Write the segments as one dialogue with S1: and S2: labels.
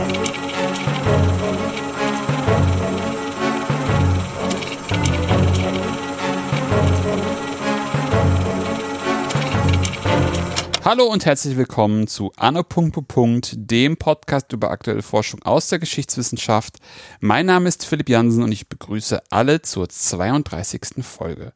S1: Thank you. Hallo und herzlich willkommen zu Anno. dem Podcast über aktuelle Forschung aus der Geschichtswissenschaft. Mein Name ist Philipp Jansen und ich begrüße alle zur 32. Folge.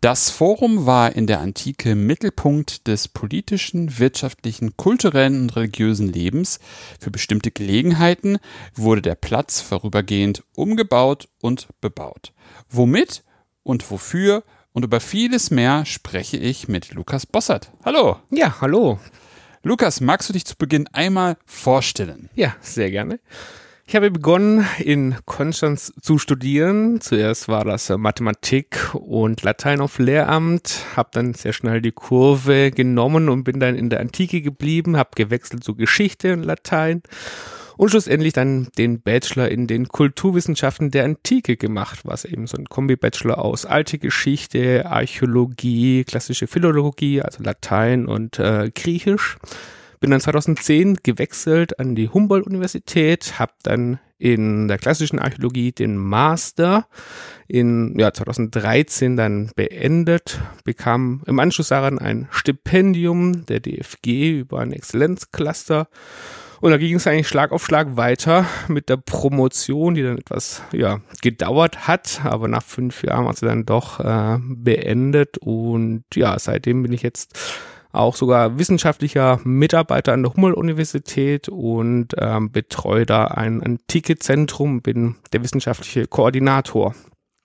S1: Das Forum war in der Antike Mittelpunkt des politischen, wirtschaftlichen, kulturellen und religiösen Lebens. Für bestimmte Gelegenheiten wurde der Platz vorübergehend umgebaut und bebaut. Womit und wofür und über vieles mehr spreche ich mit Lukas Bossert. Hallo.
S2: Ja, hallo.
S1: Lukas, magst du dich zu Beginn einmal vorstellen?
S2: Ja, sehr gerne. Ich habe begonnen in Konstanz zu studieren. Zuerst war das Mathematik und Latein auf Lehramt, habe dann sehr schnell die Kurve genommen und bin dann in der Antike geblieben, habe gewechselt zu Geschichte und Latein und schlussendlich dann den Bachelor in den Kulturwissenschaften der Antike gemacht, was eben so ein Kombi-Bachelor aus alte Geschichte, Archäologie, klassische Philologie, also Latein und äh, Griechisch. Bin dann 2010 gewechselt an die Humboldt-Universität, habe dann in der klassischen Archäologie den Master in ja, 2013 dann beendet, bekam im Anschluss daran ein Stipendium der DFG über ein Exzellenzcluster und da ging es eigentlich Schlag auf Schlag weiter mit der Promotion, die dann etwas ja, gedauert hat, aber nach fünf Jahren war sie dann doch äh, beendet. Und ja, seitdem bin ich jetzt auch sogar wissenschaftlicher Mitarbeiter an der Humboldt-Universität und ähm, betreue da ein Antike-Zentrum, bin der wissenschaftliche Koordinator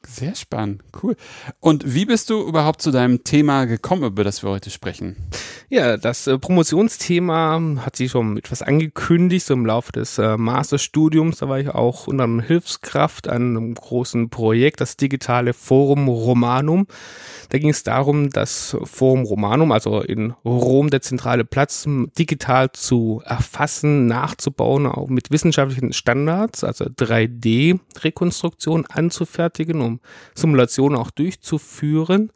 S1: sehr spannend, cool. Und wie bist du überhaupt zu deinem Thema gekommen, über das wir heute sprechen?
S2: Ja, das äh, Promotionsthema hat sich schon etwas angekündigt, so im Laufe des äh, Masterstudiums. Da war ich auch unter einem Hilfskraft an einem großen Projekt, das digitale Forum Romanum. Da ging es darum, das Forum Romanum, also in Rom der zentrale Platz, digital zu erfassen, nachzubauen, auch mit wissenschaftlichen Standards, also 3D-Rekonstruktion anzufertigen, um Simulationen auch durchzuführen.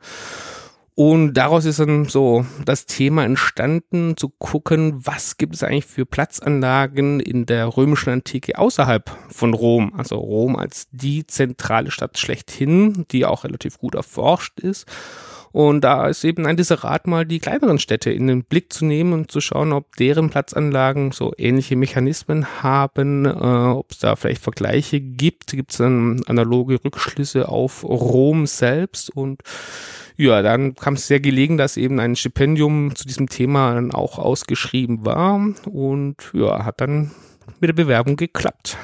S2: Und daraus ist dann so das Thema entstanden, zu gucken, was gibt es eigentlich für Platzanlagen in der römischen Antike außerhalb von Rom. Also Rom als die zentrale Stadt schlechthin, die auch relativ gut erforscht ist. Und da ist eben ein Disserat mal die kleineren Städte in den Blick zu nehmen und zu schauen, ob deren Platzanlagen so ähnliche Mechanismen haben, äh, ob es da vielleicht Vergleiche gibt. Gibt es dann analoge Rückschlüsse auf Rom selbst und ja, dann kam es sehr gelegen, dass eben ein Stipendium zu diesem Thema dann auch ausgeschrieben war und ja, hat dann mit der Bewerbung geklappt.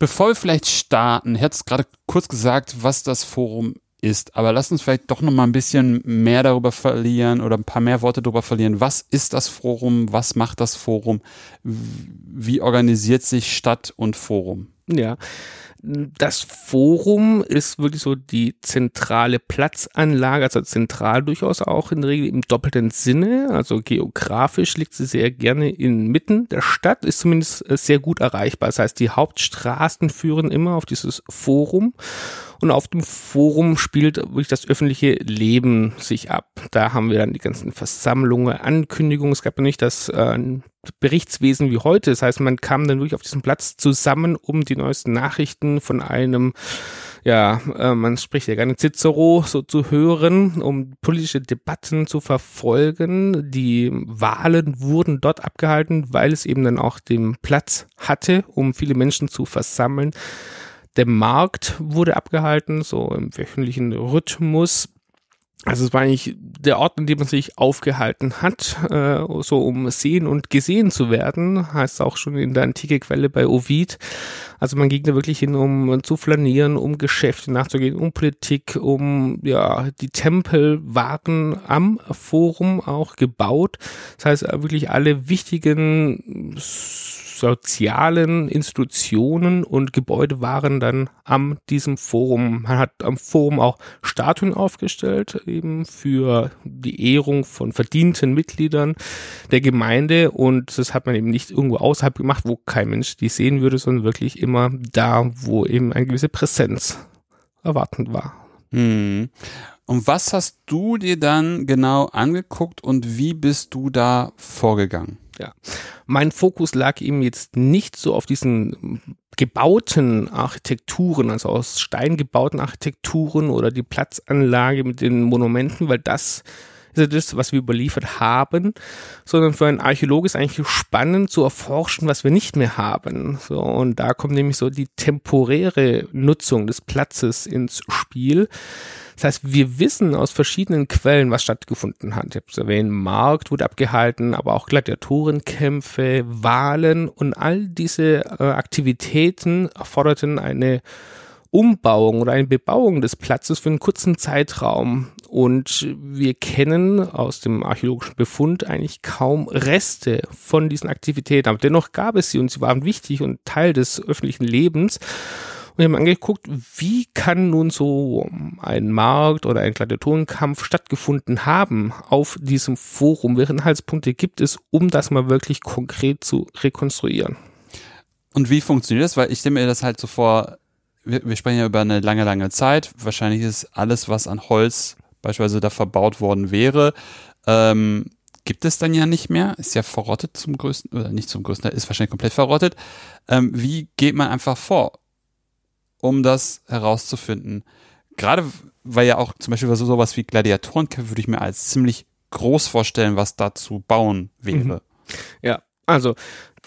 S1: Bevor wir vielleicht starten, ich hatte gerade kurz gesagt, was das Forum ist. Aber lass uns vielleicht doch noch mal ein bisschen mehr darüber verlieren oder ein paar mehr Worte darüber verlieren. Was ist das Forum? Was macht das Forum? Wie organisiert sich Stadt und Forum?
S2: Ja. Das Forum ist wirklich so die zentrale Platzanlage, also zentral durchaus auch in der Regel im doppelten Sinne. Also geografisch liegt sie sehr gerne inmitten der Stadt, ist zumindest sehr gut erreichbar. Das heißt, die Hauptstraßen führen immer auf dieses Forum. Und auf dem Forum spielt wirklich das öffentliche Leben sich ab. Da haben wir dann die ganzen Versammlungen, Ankündigungen. Es gab ja nicht das äh, Berichtswesen wie heute. Das heißt, man kam dann wirklich auf diesen Platz zusammen, um die neuesten Nachrichten von einem ja, äh, man spricht ja gerne Cicero so zu hören, um politische Debatten zu verfolgen. Die Wahlen wurden dort abgehalten, weil es eben dann auch den Platz hatte, um viele Menschen zu versammeln. Der Markt wurde abgehalten, so im wöchentlichen Rhythmus. Also es war eigentlich der Ort, an dem man sich aufgehalten hat, äh, so um sehen und gesehen zu werden, heißt auch schon in der antike Quelle bei Ovid. Also man ging da wirklich hin, um zu flanieren, um Geschäfte nachzugehen, um Politik, um ja die Tempel waren am Forum auch gebaut. Das heißt wirklich alle wichtigen sozialen Institutionen und Gebäude waren dann am diesem Forum. Man hat am Forum auch Statuen aufgestellt, eben für die Ehrung von verdienten Mitgliedern der Gemeinde und das hat man eben nicht irgendwo außerhalb gemacht, wo kein Mensch die sehen würde, sondern wirklich immer da, wo eben eine gewisse Präsenz erwartend war.
S1: Hm. Und was hast du dir dann genau angeguckt und wie bist du da vorgegangen?
S2: Ja. Mein Fokus lag eben jetzt nicht so auf diesen gebauten Architekturen, also aus Stein gebauten Architekturen oder die Platzanlage mit den Monumenten, weil das das, was wir überliefert haben, sondern für einen Archäologe ist eigentlich spannend zu erforschen, was wir nicht mehr haben. So, und da kommt nämlich so die temporäre Nutzung des Platzes ins Spiel. Das heißt, wir wissen aus verschiedenen Quellen, was stattgefunden hat. Ich habe es erwähnt, Markt wurde abgehalten, aber auch Gladiatorenkämpfe, Wahlen und all diese äh, Aktivitäten erforderten eine Umbauung oder eine Bebauung des Platzes für einen kurzen Zeitraum. Und wir kennen aus dem archäologischen Befund eigentlich kaum Reste von diesen Aktivitäten. Aber dennoch gab es sie und sie waren wichtig und Teil des öffentlichen Lebens. Und wir haben angeguckt, wie kann nun so ein Markt oder ein Gladiatorenkampf stattgefunden haben auf diesem Forum? Welche Inhaltspunkte gibt es, um das mal wirklich konkret zu rekonstruieren?
S1: Und wie funktioniert das? Weil ich stelle mir das halt so vor, wir, wir sprechen ja über eine lange, lange Zeit. Wahrscheinlich ist alles, was an Holz beispielsweise da verbaut worden wäre, ähm, gibt es dann ja nicht mehr. Ist ja verrottet zum größten, oder nicht zum größten, ist wahrscheinlich komplett verrottet. Ähm, wie geht man einfach vor, um das herauszufinden? Gerade weil ja auch zum Beispiel so sowas wie Gladiatorenkämpfe würde ich mir als ziemlich groß vorstellen, was da zu bauen wäre. Mhm.
S2: Ja, also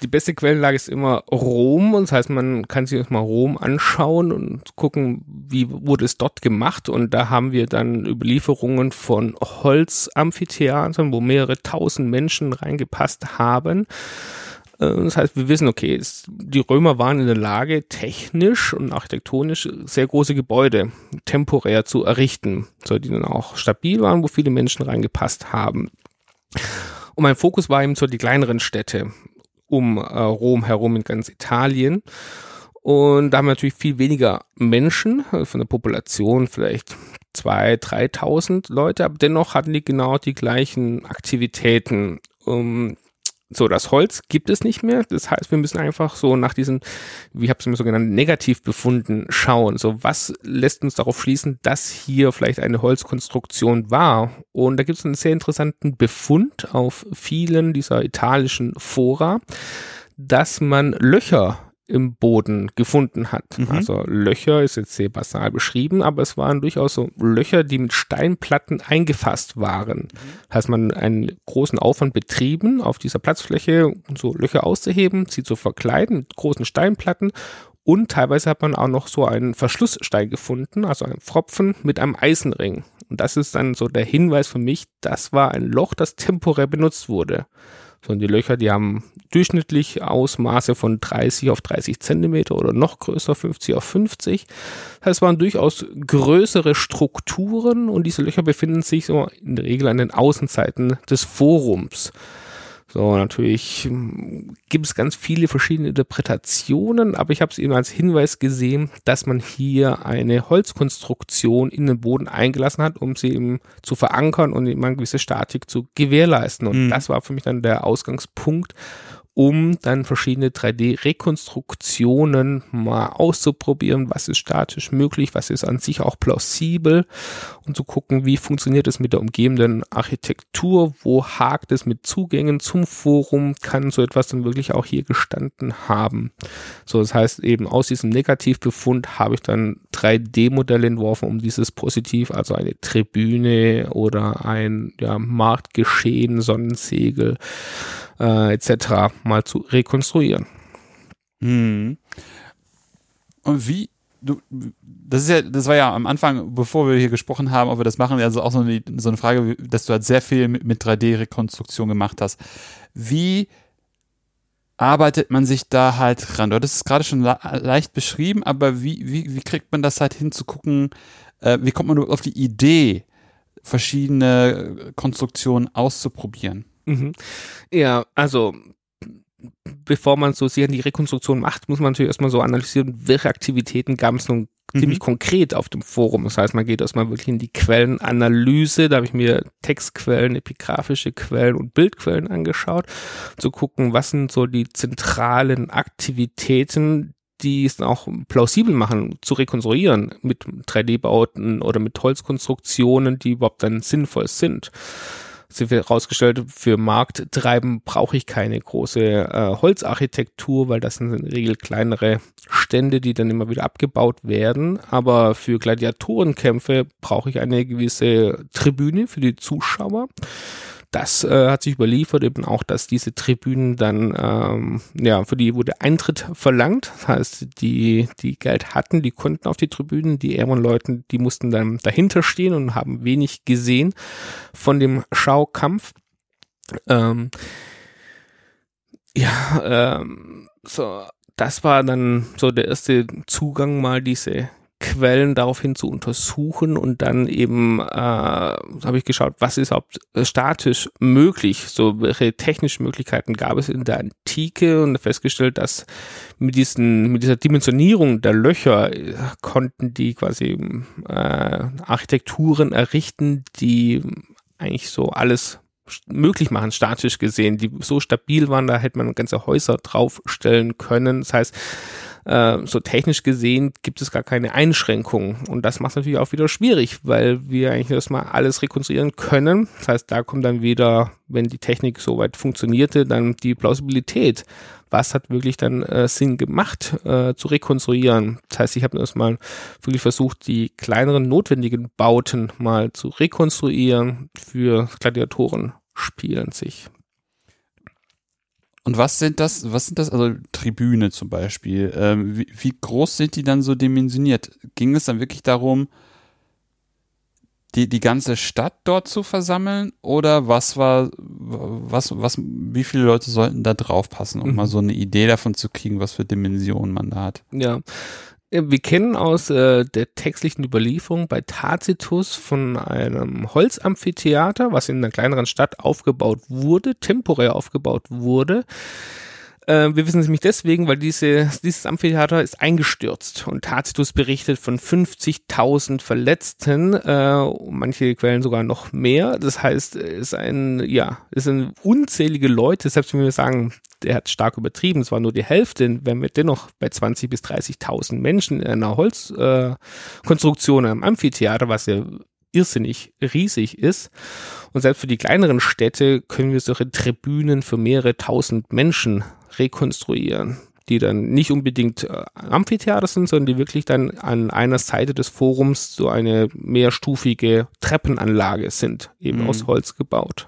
S2: die beste Quellenlage ist immer Rom. Das heißt, man kann sich erstmal Rom anschauen und gucken, wie wurde es dort gemacht. Und da haben wir dann Überlieferungen von Holzamphitheatern, wo mehrere tausend Menschen reingepasst haben. Äh, das heißt, wir wissen, okay, die Römer waren in der Lage, technisch und architektonisch sehr große Gebäude temporär zu errichten, so die dann auch stabil waren, wo viele Menschen reingepasst haben. Und mein Fokus war eben so die kleineren Städte um äh, Rom herum in ganz Italien. Und da haben wir natürlich viel weniger Menschen, also von der Population vielleicht zwei, 3.000 Leute, aber dennoch hatten die genau die gleichen Aktivitäten. Um, so, das Holz gibt es nicht mehr. Das heißt, wir müssen einfach so nach diesen, wie habe es mir so genannt, Negativbefunden schauen. So, was lässt uns darauf schließen, dass hier vielleicht eine Holzkonstruktion war? Und da gibt es einen sehr interessanten Befund auf vielen dieser italischen Fora, dass man Löcher im Boden gefunden hat. Mhm. Also Löcher ist jetzt sehr basal beschrieben, aber es waren durchaus so Löcher, die mit Steinplatten eingefasst waren. Mhm. Heißt man einen großen Aufwand betrieben, auf dieser Platzfläche so Löcher auszuheben, sie zu verkleiden mit großen Steinplatten und teilweise hat man auch noch so einen Verschlussstein gefunden, also einen Pfropfen mit einem Eisenring. Und das ist dann so der Hinweis für mich, das war ein Loch, das temporär benutzt wurde. So, und die Löcher, die haben durchschnittlich Ausmaße von 30 auf 30 Zentimeter oder noch größer, 50 auf 50. Das heißt, es waren durchaus größere Strukturen und diese Löcher befinden sich so in der Regel an den Außenseiten des Forums. So, natürlich hm, gibt es ganz viele verschiedene Interpretationen, aber ich habe es eben als Hinweis gesehen, dass man hier eine Holzkonstruktion in den Boden eingelassen hat, um sie eben zu verankern und eben eine gewisse Statik zu gewährleisten. Und mhm. das war für mich dann der Ausgangspunkt, um dann verschiedene 3D-Rekonstruktionen mal auszuprobieren, was ist statisch möglich, was ist an sich auch plausibel? Und zu gucken, wie funktioniert es mit der umgebenden Architektur, wo hakt es mit Zugängen zum Forum, kann so etwas dann wirklich auch hier gestanden haben. So, das heißt eben aus diesem Negativbefund habe ich dann 3D-Modelle entworfen, um dieses Positiv, also eine Tribüne oder ein ja, Marktgeschehen, Sonnensegel, äh, etc. mal zu rekonstruieren.
S1: Hm. Und wie, du, das ist ja, das war ja am Anfang, bevor wir hier gesprochen haben, ob wir das machen, also auch so eine, so eine Frage, dass du halt sehr viel mit, mit 3D-Rekonstruktion gemacht hast. Wie arbeitet man sich da halt ran? Du hattest es gerade schon leicht beschrieben, aber wie, wie, wie kriegt man das halt hin zu gucken, äh, wie kommt man auf die Idee, verschiedene Konstruktionen auszuprobieren?
S2: Mhm. Ja, also bevor man so sehr die Rekonstruktion macht, muss man natürlich erstmal so analysieren, welche Aktivitäten gab es nun mhm. ziemlich konkret auf dem Forum. Das heißt, man geht erstmal wirklich in die Quellenanalyse. Da habe ich mir Textquellen, epigrafische Quellen und Bildquellen angeschaut, zu gucken, was sind so die zentralen Aktivitäten, die es auch plausibel machen, zu rekonstruieren mit 3D-Bauten oder mit Holzkonstruktionen, die überhaupt dann sinnvoll sind. Sich herausgestellt, für Markttreiben brauche ich keine große äh, Holzarchitektur, weil das sind in der Regel kleinere Stände, die dann immer wieder abgebaut werden. Aber für Gladiatorenkämpfe brauche ich eine gewisse Tribüne für die Zuschauer das äh, hat sich überliefert eben auch, dass diese Tribünen dann, ähm, ja, für die wurde Eintritt verlangt. Das heißt, die, die Geld hatten, die konnten auf die Tribünen, die ärmeren Leute, die mussten dann dahinter stehen und haben wenig gesehen von dem Schaukampf. Ähm, ja, ähm, so, das war dann so der erste Zugang, mal diese Quellen daraufhin zu untersuchen und dann eben äh, habe ich geschaut, was ist überhaupt äh, statisch möglich, so welche technischen Möglichkeiten gab es in der Antike? Und festgestellt, dass mit diesen mit dieser Dimensionierung der Löcher äh, konnten die quasi äh, Architekturen errichten, die eigentlich so alles möglich machen, statisch gesehen, die so stabil waren, da hätte man ganze Häuser draufstellen können. Das heißt, äh, so technisch gesehen gibt es gar keine Einschränkungen. Und das macht es natürlich auch wieder schwierig, weil wir eigentlich erstmal alles rekonstruieren können. Das heißt, da kommt dann wieder, wenn die Technik soweit funktionierte, dann die Plausibilität. Was hat wirklich dann äh, Sinn gemacht äh, zu rekonstruieren? Das heißt, ich habe erstmal wirklich versucht, die kleineren notwendigen Bauten mal zu rekonstruieren für Gladiatoren spielen sich.
S1: Und was sind das, was sind das, also Tribüne zum Beispiel, ähm, wie, wie, groß sind die dann so dimensioniert? Ging es dann wirklich darum, die, die ganze Stadt dort zu versammeln oder was war, was, was, wie viele Leute sollten da drauf passen, um mhm. mal so eine Idee davon zu kriegen, was für Dimensionen man da hat?
S2: Ja, wir kennen aus äh, der textlichen Überlieferung bei Tacitus von einem Holzamphitheater, was in einer kleineren Stadt aufgebaut wurde, temporär aufgebaut wurde. Äh, wir wissen es nämlich deswegen, weil diese, dieses Amphitheater ist eingestürzt und Tacitus berichtet von 50.000 Verletzten, äh, manche Quellen sogar noch mehr. Das heißt, es ein, ja, es sind unzählige Leute, selbst wenn wir sagen, der hat stark übertrieben, es war nur die Hälfte, wenn wir dennoch bei 20.000 bis 30.000 Menschen in einer Holzkonstruktion äh, am Amphitheater, was ja irrsinnig riesig ist. Und selbst für die kleineren Städte können wir solche Tribünen für mehrere tausend Menschen rekonstruieren, die dann nicht unbedingt äh, Amphitheater sind, sondern die wirklich dann an einer Seite des Forums so eine mehrstufige Treppenanlage sind, eben mhm. aus Holz gebaut.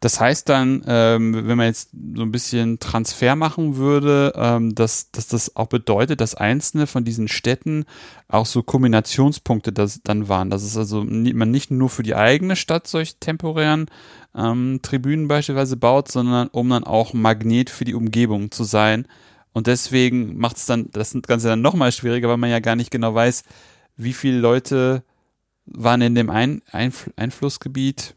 S1: Das heißt dann, ähm, wenn man jetzt so ein bisschen Transfer machen würde, ähm, dass, dass das auch bedeutet, dass einzelne von diesen Städten auch so Kombinationspunkte das dann waren. Dass es also man nicht nur für die eigene Stadt solche temporären ähm, Tribünen beispielsweise baut, sondern um dann auch Magnet für die Umgebung zu sein. Und deswegen macht es dann das Ganze dann nochmal schwieriger, weil man ja gar nicht genau weiß, wie viele Leute waren in dem Ein Einfl Einflussgebiet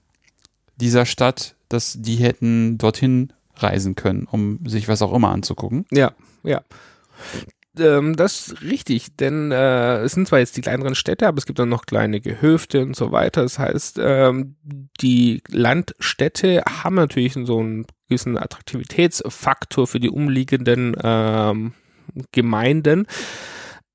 S1: dieser Stadt, dass die hätten dorthin reisen können, um sich was auch immer anzugucken.
S2: Ja, ja. Ähm, das ist richtig, denn äh, es sind zwar jetzt die kleineren Städte, aber es gibt dann noch kleine Gehöfte und so weiter. Das heißt, ähm, die Landstädte haben natürlich so einen gewissen Attraktivitätsfaktor für die umliegenden ähm, Gemeinden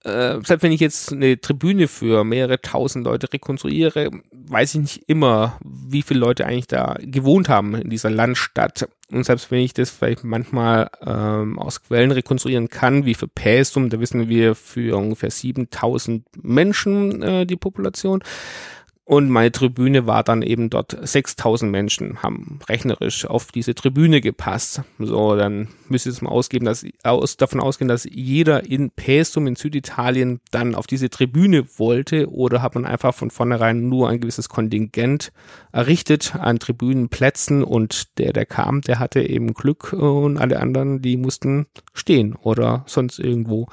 S2: äh, selbst wenn ich jetzt eine Tribüne für mehrere tausend Leute rekonstruiere, weiß ich nicht immer, wie viele Leute eigentlich da gewohnt haben in dieser Landstadt. Und selbst wenn ich das vielleicht manchmal ähm, aus Quellen rekonstruieren kann, wie für Pästum, da wissen wir für ungefähr 7000 Menschen äh, die Population, und meine Tribüne war dann eben dort 6000 Menschen haben rechnerisch auf diese Tribüne gepasst. So, dann müsste es mal ausgeben, dass, aus, davon ausgehen, dass jeder in Pestum in Süditalien dann auf diese Tribüne wollte oder hat man einfach von vornherein nur ein gewisses Kontingent errichtet an Tribünenplätzen und der, der kam, der hatte eben Glück und alle anderen, die mussten stehen oder sonst irgendwo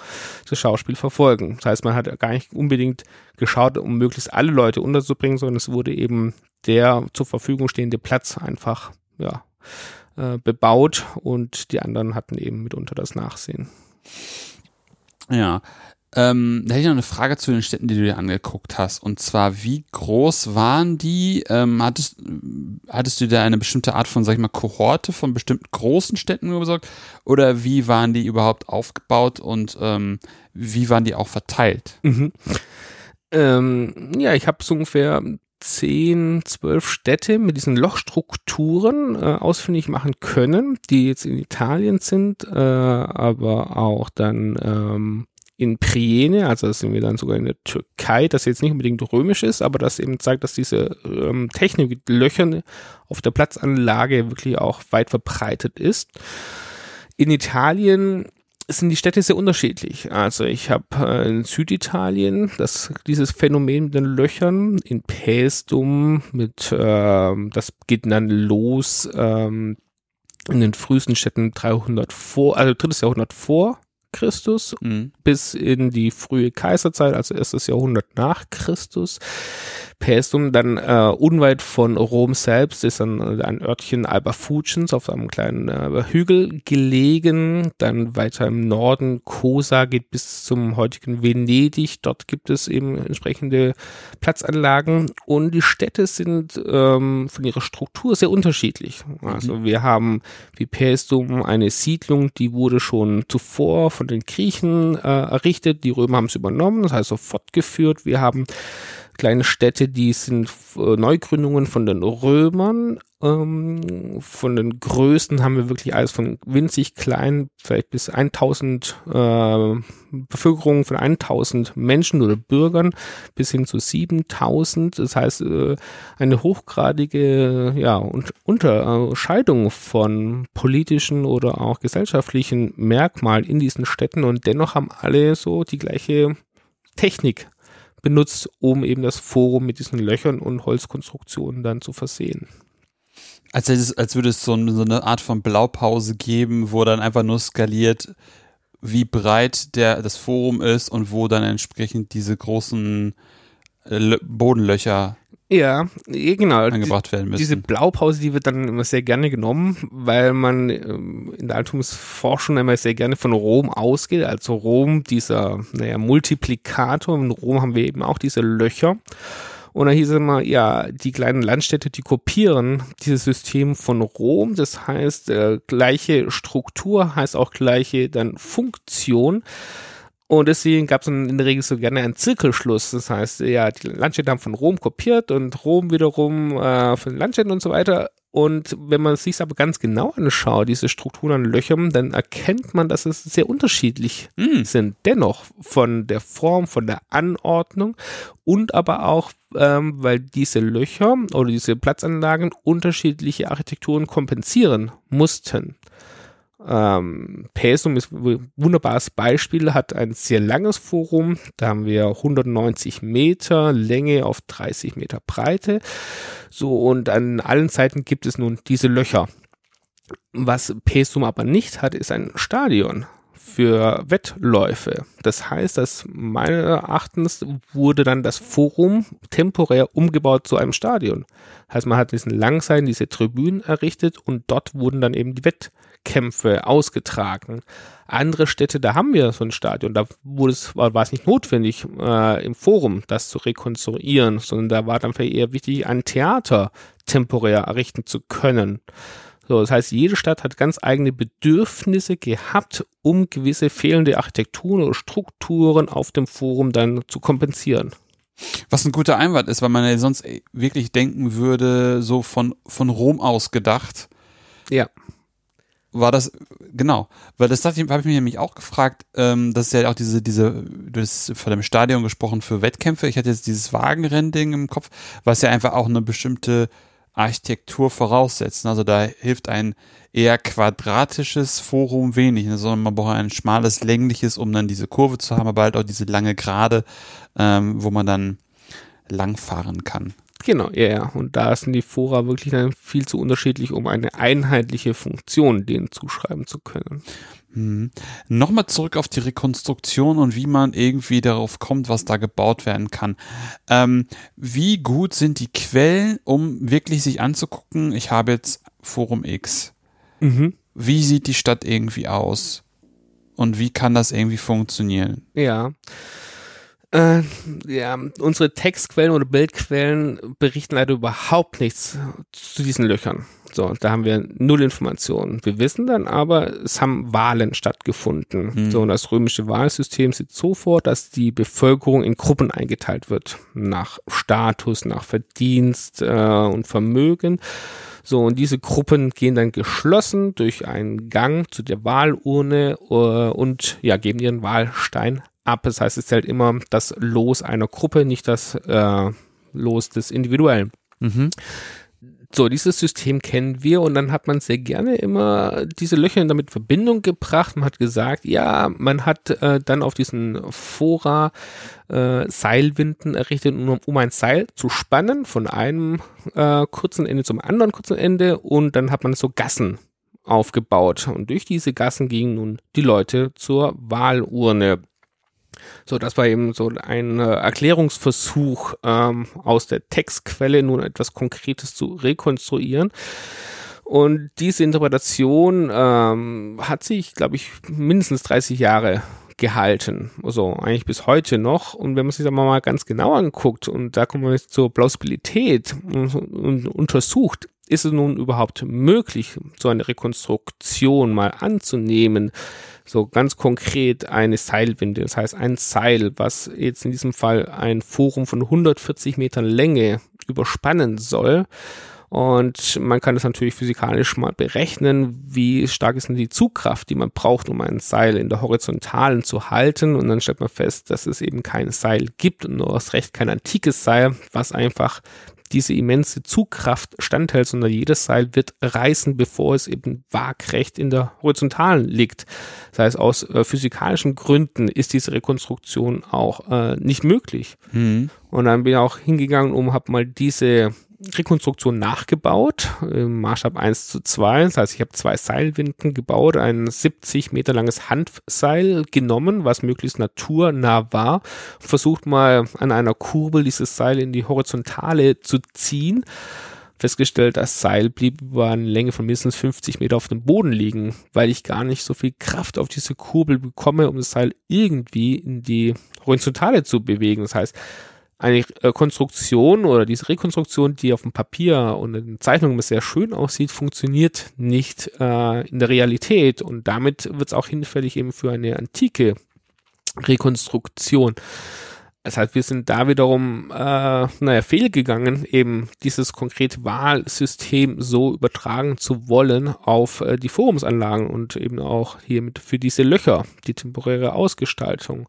S2: das Schauspiel verfolgen. Das heißt, man hat gar nicht unbedingt geschaut, um möglichst alle Leute unterzubringen, sondern es wurde eben der zur Verfügung stehende Platz einfach ja, äh, bebaut und die anderen hatten eben mitunter das Nachsehen.
S1: Ja, ähm, da hätte ich noch eine Frage zu den Städten, die du dir angeguckt hast. Und zwar, wie groß waren die? Ähm, hattest, hattest du da eine bestimmte Art von, sag ich mal, Kohorte von bestimmten großen Städten besorgt? Oder wie waren die überhaupt aufgebaut und ähm, wie waren die auch verteilt?
S2: Mhm. Ähm, ja, ich habe so ungefähr zehn, zwölf Städte mit diesen Lochstrukturen äh, ausfindig machen können, die jetzt in Italien sind, äh, aber auch dann ähm, in Priene, also das sind wir dann sogar in der Türkei, das jetzt nicht unbedingt römisch ist, aber das eben zeigt, dass diese ähm, Technik mit Löchern auf der Platzanlage wirklich auch weit verbreitet ist. In Italien sind die Städte sehr unterschiedlich. Also ich habe äh, in Süditalien das, dieses Phänomen mit den Löchern, in Paestum mit, äh, das geht dann los ähm, in den frühesten Städten 300 vor, also drittes Jahrhundert vor Christus mhm. bis in die frühe Kaiserzeit, also erstes Jahrhundert nach Christus. Paestum, dann äh, unweit von Rom selbst ist dann ein Örtchen Alba Fugens auf einem kleinen äh, Hügel gelegen. Dann weiter im Norden Cosa geht bis zum heutigen Venedig. Dort gibt es eben entsprechende Platzanlagen und die Städte sind ähm, von ihrer Struktur sehr unterschiedlich. Also mhm. wir haben wie Paestum eine Siedlung, die wurde schon zuvor von den Griechen äh, errichtet. Die Römer haben es übernommen, das heißt so fortgeführt. Wir haben kleine Städte, die sind äh, Neugründungen von den Römern. Ähm, von den größten haben wir wirklich alles von winzig klein, vielleicht bis 1000 äh, Bevölkerung von 1000 Menschen oder Bürgern bis hin zu 7000. Das heißt, äh, eine hochgradige ja, Unterscheidung von politischen oder auch gesellschaftlichen Merkmalen in diesen Städten und dennoch haben alle so die gleiche Technik benutzt, um eben das Forum mit diesen Löchern und Holzkonstruktionen dann zu versehen.
S1: Als, es, als würde es so, so eine Art von Blaupause geben, wo dann einfach nur skaliert, wie breit der, das Forum ist und wo dann entsprechend diese großen äh, Bodenlöcher
S2: ja, genau.
S1: angebracht werden müssen.
S2: Diese Blaupause, die wird dann immer sehr gerne genommen, weil man ähm, in der Altertumsforschung immer sehr gerne von Rom ausgeht. Also Rom, dieser, naja, Multiplikator. In Rom haben wir eben auch diese Löcher. Und da hieß es immer, ja, die kleinen Landstädte, die kopieren dieses System von Rom. Das heißt, äh, gleiche Struktur heißt auch gleiche dann Funktion. Und deswegen gab es in der Regel so gerne einen Zirkelschluss. Das heißt, ja, die Landstädte haben von Rom kopiert und Rom wiederum äh, von den Landstädten und so weiter. Und wenn man sich aber ganz genau anschaut, diese Strukturen an Löchern, dann erkennt man, dass es sehr unterschiedlich mm. sind. Dennoch von der Form, von der Anordnung und aber auch, ähm, weil diese Löcher oder diese Platzanlagen unterschiedliche Architekturen kompensieren mussten. Ähm, Pesum ist ein wunderbares Beispiel, hat ein sehr langes Forum. Da haben wir 190 Meter Länge auf 30 Meter Breite. So, und an allen Seiten gibt es nun diese Löcher. Was Pesum aber nicht hat, ist ein Stadion für Wettläufe. Das heißt, dass meines Erachtens wurde dann das Forum temporär umgebaut zu einem Stadion. Heißt, man hat diesen Langseiten, diese Tribünen errichtet und dort wurden dann eben die Wettläufe Kämpfe ausgetragen. Andere Städte, da haben wir so ein Stadion, da wurde es, war, war es nicht notwendig, äh, im Forum das zu rekonstruieren, sondern da war dann vielleicht eher wichtig, ein Theater temporär errichten zu können. So, das heißt, jede Stadt hat ganz eigene Bedürfnisse gehabt, um gewisse fehlende Architekturen oder Strukturen auf dem Forum dann zu kompensieren.
S1: Was ein guter Einwand ist, weil man ja sonst wirklich denken würde, so von, von Rom aus gedacht.
S2: Ja
S1: war das, genau, weil das habe ich mich nämlich auch gefragt, ähm, das ist ja auch diese, diese, du hast vor dem Stadion gesprochen für Wettkämpfe, ich hatte jetzt dieses Wagenrennding im Kopf, was ja einfach auch eine bestimmte Architektur voraussetzt. Also da hilft ein eher quadratisches Forum wenig, ne, sondern man braucht ein schmales, längliches, um dann diese Kurve zu haben, aber halt auch diese lange Gerade, ähm, wo man dann langfahren kann.
S2: Genau, ja, ja. Und da sind die Fora wirklich dann viel zu unterschiedlich, um eine einheitliche Funktion denen zuschreiben zu können.
S1: Hm. Nochmal zurück auf die Rekonstruktion und wie man irgendwie darauf kommt, was da gebaut werden kann. Ähm, wie gut sind die Quellen, um wirklich sich anzugucken? Ich habe jetzt Forum X. Mhm. Wie sieht die Stadt irgendwie aus? Und wie kann das irgendwie funktionieren?
S2: Ja. Äh, ja, unsere Textquellen oder Bildquellen berichten leider überhaupt nichts zu diesen Löchern. So, da haben wir null Informationen. Wir wissen dann aber, es haben Wahlen stattgefunden. Mhm. So, und das römische Wahlsystem sieht so vor, dass die Bevölkerung in Gruppen eingeteilt wird. Nach Status, nach Verdienst äh, und Vermögen. So, und diese Gruppen gehen dann geschlossen durch einen Gang zu der Wahlurne äh, und ja, geben ihren Wahlstein ab. Das heißt, es zählt immer das Los einer Gruppe, nicht das äh, Los des Individuellen. Mhm. So, dieses System kennen wir und dann hat man sehr gerne immer diese Löcher damit Verbindung gebracht. Man hat gesagt, ja, man hat äh, dann auf diesen Fora äh, Seilwinden errichtet, um, um ein Seil zu spannen von einem äh, kurzen Ende zum anderen kurzen Ende und dann hat man so Gassen aufgebaut und durch diese Gassen gingen nun die Leute zur Wahlurne. So, das war eben so ein äh, Erklärungsversuch ähm, aus der Textquelle nun etwas Konkretes zu rekonstruieren. Und diese Interpretation ähm, hat sich, glaube ich, mindestens 30 Jahre gehalten. Also eigentlich bis heute noch. Und wenn man sich das mal ganz genau anguckt und da kommt man jetzt zur Plausibilität und, und untersucht, ist es nun überhaupt möglich, so eine Rekonstruktion mal anzunehmen? So ganz konkret eine Seilwinde, das heißt ein Seil, was jetzt in diesem Fall ein Forum von 140 Metern Länge überspannen soll. Und man kann das natürlich physikalisch mal berechnen, wie stark ist denn die Zugkraft, die man braucht, um ein Seil in der Horizontalen zu halten. Und dann stellt man fest, dass es eben kein Seil gibt und nur aus Recht kein antikes Seil, was einfach diese immense Zugkraft standhält, sondern jedes Seil wird reißen, bevor es eben waagrecht in der Horizontalen liegt. Das heißt, aus äh, physikalischen Gründen ist diese Rekonstruktion auch äh, nicht möglich. Mhm. Und dann bin ich auch hingegangen, um habe mal diese Rekonstruktion nachgebaut, im Maßstab 1 zu 2. Das heißt, ich habe zwei Seilwinden gebaut, ein 70 Meter langes Handseil genommen, was möglichst naturnah war, versucht mal an einer Kurbel dieses Seil in die Horizontale zu ziehen. Festgestellt, das Seil blieb über eine Länge von mindestens 50 Meter auf dem Boden liegen, weil ich gar nicht so viel Kraft auf diese Kurbel bekomme, um das Seil irgendwie in die Horizontale zu bewegen. Das heißt, eine äh, Konstruktion oder diese Rekonstruktion, die auf dem Papier und in Zeichnungen sehr schön aussieht, funktioniert nicht äh, in der Realität und damit wird es auch hinfällig eben für eine antike Rekonstruktion. Das heißt, wir sind da wiederum, äh, naja, fehlgegangen, eben dieses konkrete Wahlsystem so übertragen zu wollen auf äh, die Forumsanlagen und eben auch hier mit für diese Löcher, die temporäre Ausgestaltung.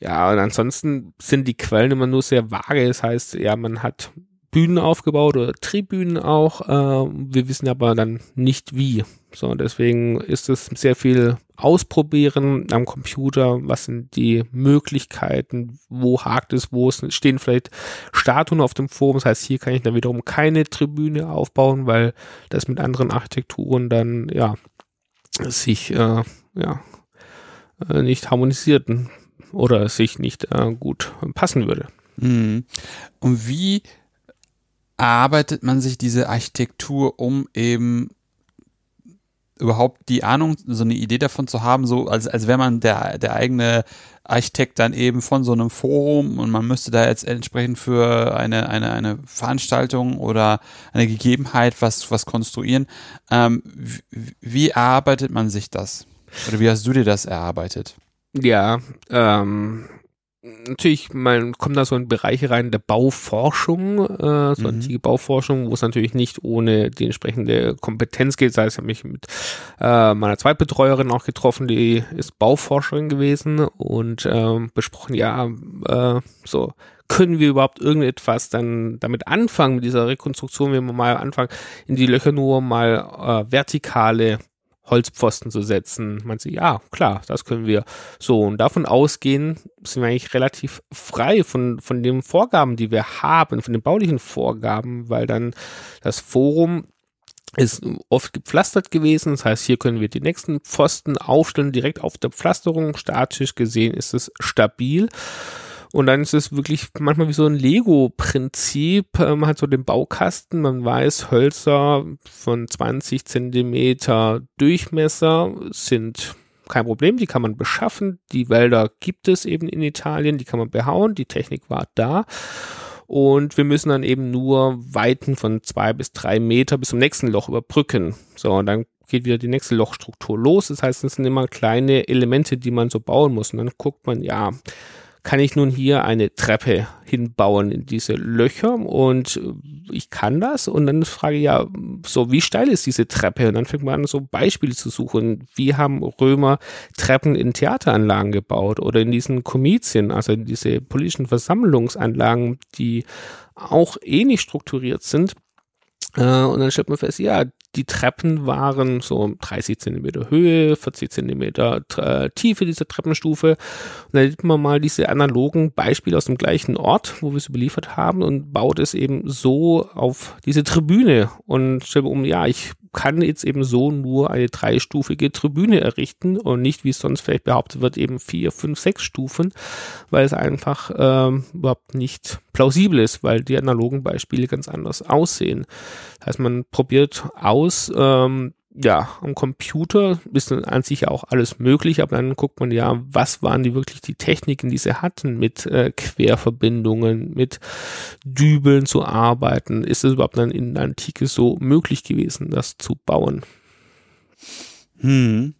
S2: Ja, und ansonsten sind die Quellen immer nur sehr vage. Das heißt, ja, man hat Bühnen aufgebaut oder Tribünen auch. Äh, wir wissen aber dann nicht wie. So, deswegen ist es sehr viel Ausprobieren am Computer. Was sind die Möglichkeiten? Wo hakt es? Wo stehen vielleicht Statuen auf dem Forum? Das heißt, hier kann ich dann wiederum keine Tribüne aufbauen, weil das mit anderen Architekturen dann, ja, sich, äh, ja, äh, nicht harmonisierten oder sich nicht äh, gut passen würde.
S1: Mhm. Und wie arbeitet man sich diese Architektur, um eben überhaupt die Ahnung, so eine Idee davon zu haben, so als, als wäre man der, der eigene Architekt dann eben von so einem Forum und man müsste da jetzt entsprechend für eine, eine, eine Veranstaltung oder eine Gegebenheit was, was konstruieren. Ähm, wie, wie arbeitet man sich das? Oder wie hast du dir das erarbeitet?
S2: Ja, ähm, natürlich, man kommt da so in Bereiche rein der Bauforschung, äh, so mhm. antike Bauforschung, wo es natürlich nicht ohne die entsprechende Kompetenz geht. Das heißt, ich habe mich mit äh, meiner Zweitbetreuerin auch getroffen, die ist Bauforscherin gewesen und äh, besprochen, ja, äh, so können wir überhaupt irgendetwas dann damit anfangen mit dieser Rekonstruktion, wenn wir mal anfangen, in die Löcher nur mal äh, vertikale Holzpfosten zu setzen. Man sieht, ja, klar, das können wir. So, und davon ausgehen sind wir eigentlich relativ frei von, von den Vorgaben, die wir haben, von den baulichen Vorgaben, weil dann das Forum ist oft gepflastert gewesen. Das heißt, hier können wir die nächsten Pfosten aufstellen, direkt auf der Pflasterung. Statisch gesehen ist es stabil. Und dann ist es wirklich manchmal wie so ein Lego-Prinzip. Äh, man hat so den Baukasten, man weiß, Hölzer von 20 Zentimeter Durchmesser sind kein Problem, die kann man beschaffen. Die Wälder gibt es eben in Italien, die kann man behauen, die Technik war da. Und wir müssen dann eben nur Weiten von zwei bis drei Meter bis zum nächsten Loch überbrücken. So, und dann geht wieder die nächste Lochstruktur los. Das heißt, es sind immer kleine Elemente, die man so bauen muss. Und dann guckt man, ja, kann ich nun hier eine Treppe hinbauen in diese Löcher und ich kann das und dann frage ich ja, so wie steil ist diese Treppe und dann fängt man an so Beispiele zu suchen, wie haben Römer Treppen in Theateranlagen gebaut oder in diesen Komizien, also in diese politischen Versammlungsanlagen, die auch ähnlich strukturiert sind. Äh, und dann stellt man fest, ja, die Treppen waren so 30 Zentimeter Höhe, 40 Zentimeter äh, Tiefe dieser Treppenstufe. Und dann nimmt man mal diese analogen Beispiele aus dem gleichen Ort, wo wir es überliefert haben und baut es eben so auf diese Tribüne und um, ja, ich kann jetzt eben so nur eine dreistufige Tribüne errichten und nicht, wie es sonst vielleicht behauptet wird, eben vier, fünf, sechs Stufen, weil es einfach ähm, überhaupt nicht plausibel ist, weil die analogen Beispiele ganz anders aussehen. Das heißt, man probiert aus, ähm, ja, am Computer ist dann an sich ja auch alles möglich, aber dann guckt man ja, was waren die wirklich die Techniken, die sie hatten, mit äh, Querverbindungen, mit Dübeln zu arbeiten. Ist es überhaupt dann in der Antike so möglich gewesen, das zu bauen?
S1: Hm.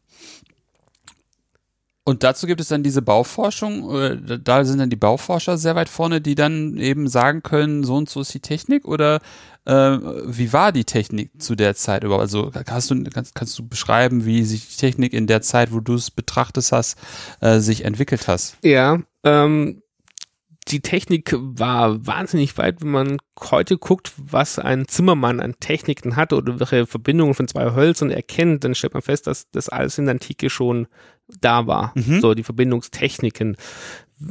S1: Und dazu gibt es dann diese Bauforschung, da sind dann die Bauforscher sehr weit vorne, die dann eben sagen können, so und so ist die Technik oder äh, wie war die Technik zu der Zeit überhaupt? Also hast du, kannst, kannst du beschreiben, wie sich die Technik in der Zeit, wo du es betrachtest hast, äh, sich entwickelt hast?
S2: Ja, ähm, die Technik war wahnsinnig weit, wenn man heute guckt, was ein Zimmermann an Techniken hat oder welche Verbindungen von zwei Hölzern erkennt, dann stellt man fest, dass das alles in der Antike schon da war. Mhm. So die Verbindungstechniken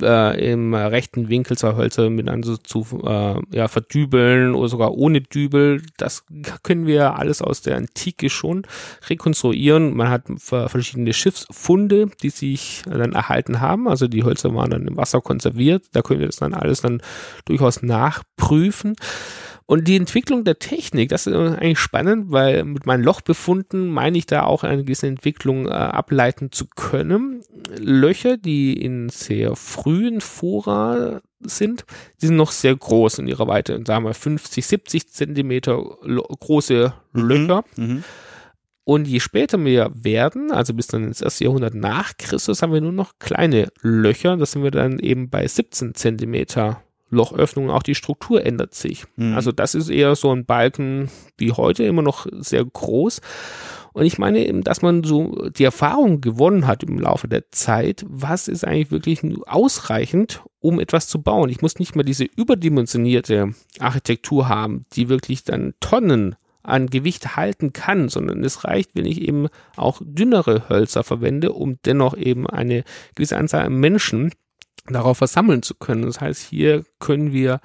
S2: äh, im rechten Winkel zwei Hölzer miteinander zu äh, ja, verdübeln oder sogar ohne Dübel. Das können wir alles aus der Antike schon rekonstruieren. Man hat verschiedene Schiffsfunde, die sich dann erhalten haben. Also die Hölzer waren dann im Wasser konserviert. Da können wir das dann alles dann durchaus nachprüfen. Und die Entwicklung der Technik, das ist eigentlich spannend, weil mit meinen Lochbefunden meine ich da auch eine gewisse Entwicklung äh, ableiten zu können. Löcher, die in sehr frühen Fora sind, die sind noch sehr groß in ihrer Weite, sagen wir 50, 70 Zentimeter große mhm, Löcher. Mhm. Und je später wir werden, also bis dann ins erste Jahrhundert nach Christus, haben wir nur noch kleine Löcher. Das sind wir dann eben bei 17 Zentimeter Lochöffnungen, auch die Struktur ändert sich. Mhm. Also das ist eher so ein Balken wie heute immer noch sehr groß. Und ich meine eben, dass man so die Erfahrung gewonnen hat im Laufe der Zeit, was ist eigentlich wirklich ausreichend, um etwas zu bauen. Ich muss nicht mehr diese überdimensionierte Architektur haben, die wirklich dann Tonnen an Gewicht halten kann, sondern es reicht, wenn ich eben auch dünnere Hölzer verwende, um dennoch eben eine gewisse Anzahl an Menschen darauf versammeln zu können. Das heißt, hier können wir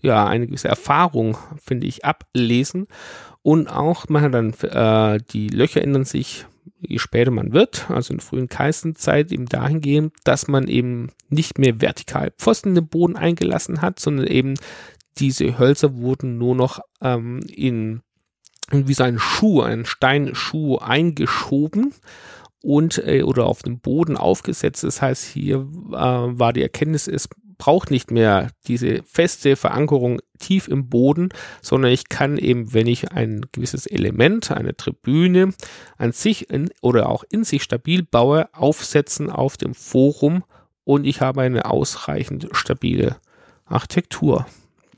S2: ja eine gewisse Erfahrung, finde ich, ablesen und auch man hat dann äh, die Löcher ändern sich je später man wird, also in der frühen Kaisenzeit eben dahingehend, dass man eben nicht mehr vertikal Pfosten in den Boden eingelassen hat, sondern eben diese Hölzer wurden nur noch ähm, in wie so ein Schuh, ein Steinschuh eingeschoben und äh, oder auf dem Boden aufgesetzt. Das heißt, hier äh, war die Erkenntnis, es braucht nicht mehr diese feste Verankerung tief im Boden, sondern ich kann eben, wenn ich ein gewisses Element, eine Tribüne an sich in, oder auch in sich stabil baue, aufsetzen auf dem Forum und ich habe eine ausreichend stabile Architektur.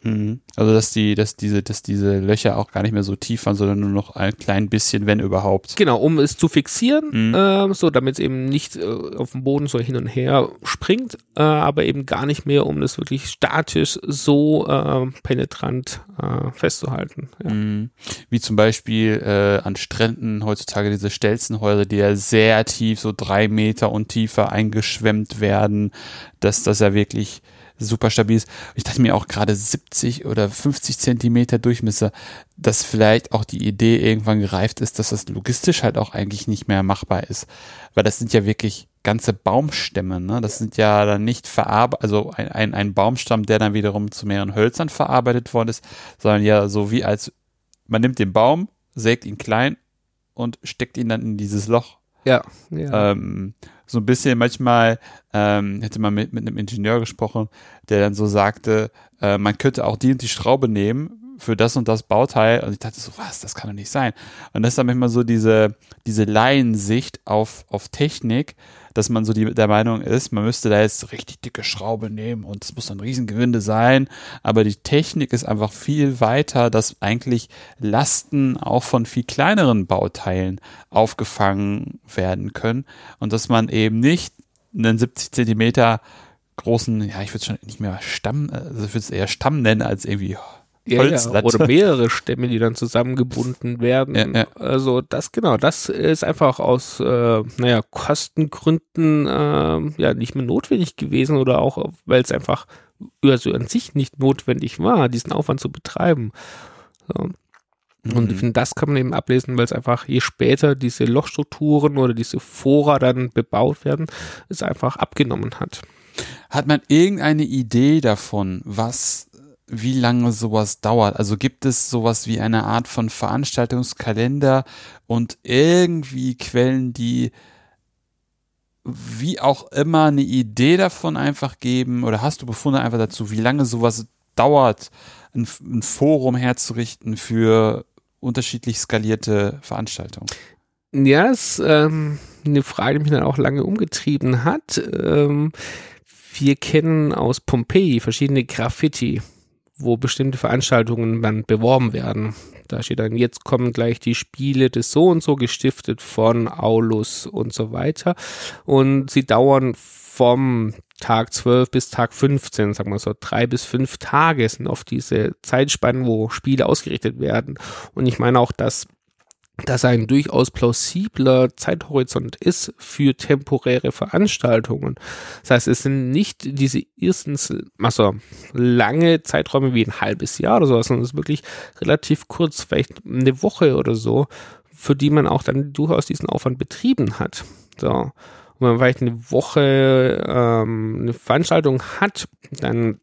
S1: Mhm. Also dass die, dass diese, dass diese Löcher auch gar nicht mehr so tief waren, sondern nur noch ein klein bisschen, wenn überhaupt.
S2: Genau, um es zu fixieren, mhm. äh, so damit es eben nicht äh, auf dem Boden so hin und her springt, äh, aber eben gar nicht mehr, um das wirklich statisch so äh, penetrant äh, festzuhalten.
S1: Ja. Mhm. Wie zum Beispiel äh, an Stränden heutzutage diese Stelzenhäuser, die ja sehr tief, so drei Meter und tiefer eingeschwemmt werden, dass das ja wirklich super stabil ist. Ich dachte mir auch gerade 70 oder 50 Zentimeter Durchmesser, dass vielleicht auch die Idee irgendwann gereift ist, dass das logistisch halt auch eigentlich nicht mehr machbar ist. Weil das sind ja wirklich ganze Baumstämme, ne? Das sind ja dann nicht verarbeitet, also ein, ein, ein Baumstamm, der dann wiederum zu mehreren Hölzern verarbeitet worden ist, sondern ja so wie als man nimmt den Baum, sägt ihn klein und steckt ihn dann in dieses Loch
S2: Ja. ja.
S1: Ähm, so ein bisschen manchmal ähm, hätte man mit, mit einem Ingenieur gesprochen, der dann so sagte, äh, man könnte auch die und die Schraube nehmen für das und das Bauteil. Und ich dachte so, was, das kann doch nicht sein. Und das ist dann manchmal so diese, diese Laiensicht auf, auf Technik, dass man so die, der Meinung ist, man müsste da jetzt richtig dicke Schraube nehmen und es muss ein Riesengewinde sein. Aber die Technik ist einfach viel weiter, dass eigentlich Lasten auch von viel kleineren Bauteilen aufgefangen werden können und dass man eben nicht einen 70 Zentimeter großen, ja, ich würde es schon nicht mehr Stamm, also ich würde es eher Stamm nennen als irgendwie
S2: ja, ja, oder mehrere Stämme, die dann zusammengebunden werden.
S1: Ja.
S2: Also das genau, das ist einfach aus äh, naja Kostengründen äh, ja nicht mehr notwendig gewesen oder auch weil es einfach also an sich nicht notwendig war, diesen Aufwand zu betreiben. So. Und ich mhm. finde, das kann man eben ablesen, weil es einfach, je später diese Lochstrukturen oder diese Fora dann bebaut werden, es einfach abgenommen hat.
S1: Hat man irgendeine Idee davon, was wie lange sowas dauert. Also gibt es sowas wie eine Art von Veranstaltungskalender und irgendwie Quellen, die wie auch immer eine Idee davon einfach geben oder hast du Befunde einfach dazu, wie lange sowas dauert, ein, ein Forum herzurichten für unterschiedlich skalierte Veranstaltungen?
S2: Ja, ist ähm, eine Frage, die mich dann auch lange umgetrieben hat. Ähm, wir kennen aus Pompeji verschiedene Graffiti wo bestimmte Veranstaltungen dann beworben werden. Da steht dann, jetzt kommen gleich die Spiele des so und so gestiftet von Aulus und so weiter. Und sie dauern vom Tag 12 bis Tag 15, sagen wir so, drei bis fünf Tage sind auf diese Zeitspannen, wo Spiele ausgerichtet werden. Und ich meine auch, dass das ein durchaus plausibler Zeithorizont ist für temporäre Veranstaltungen. Das heißt, es sind nicht diese erstens, also lange Zeiträume wie ein halbes Jahr oder sowas, sondern es ist wirklich relativ kurz, vielleicht eine Woche oder so, für die man auch dann durchaus diesen Aufwand betrieben hat. So. Und wenn man vielleicht eine Woche ähm, eine Veranstaltung hat, dann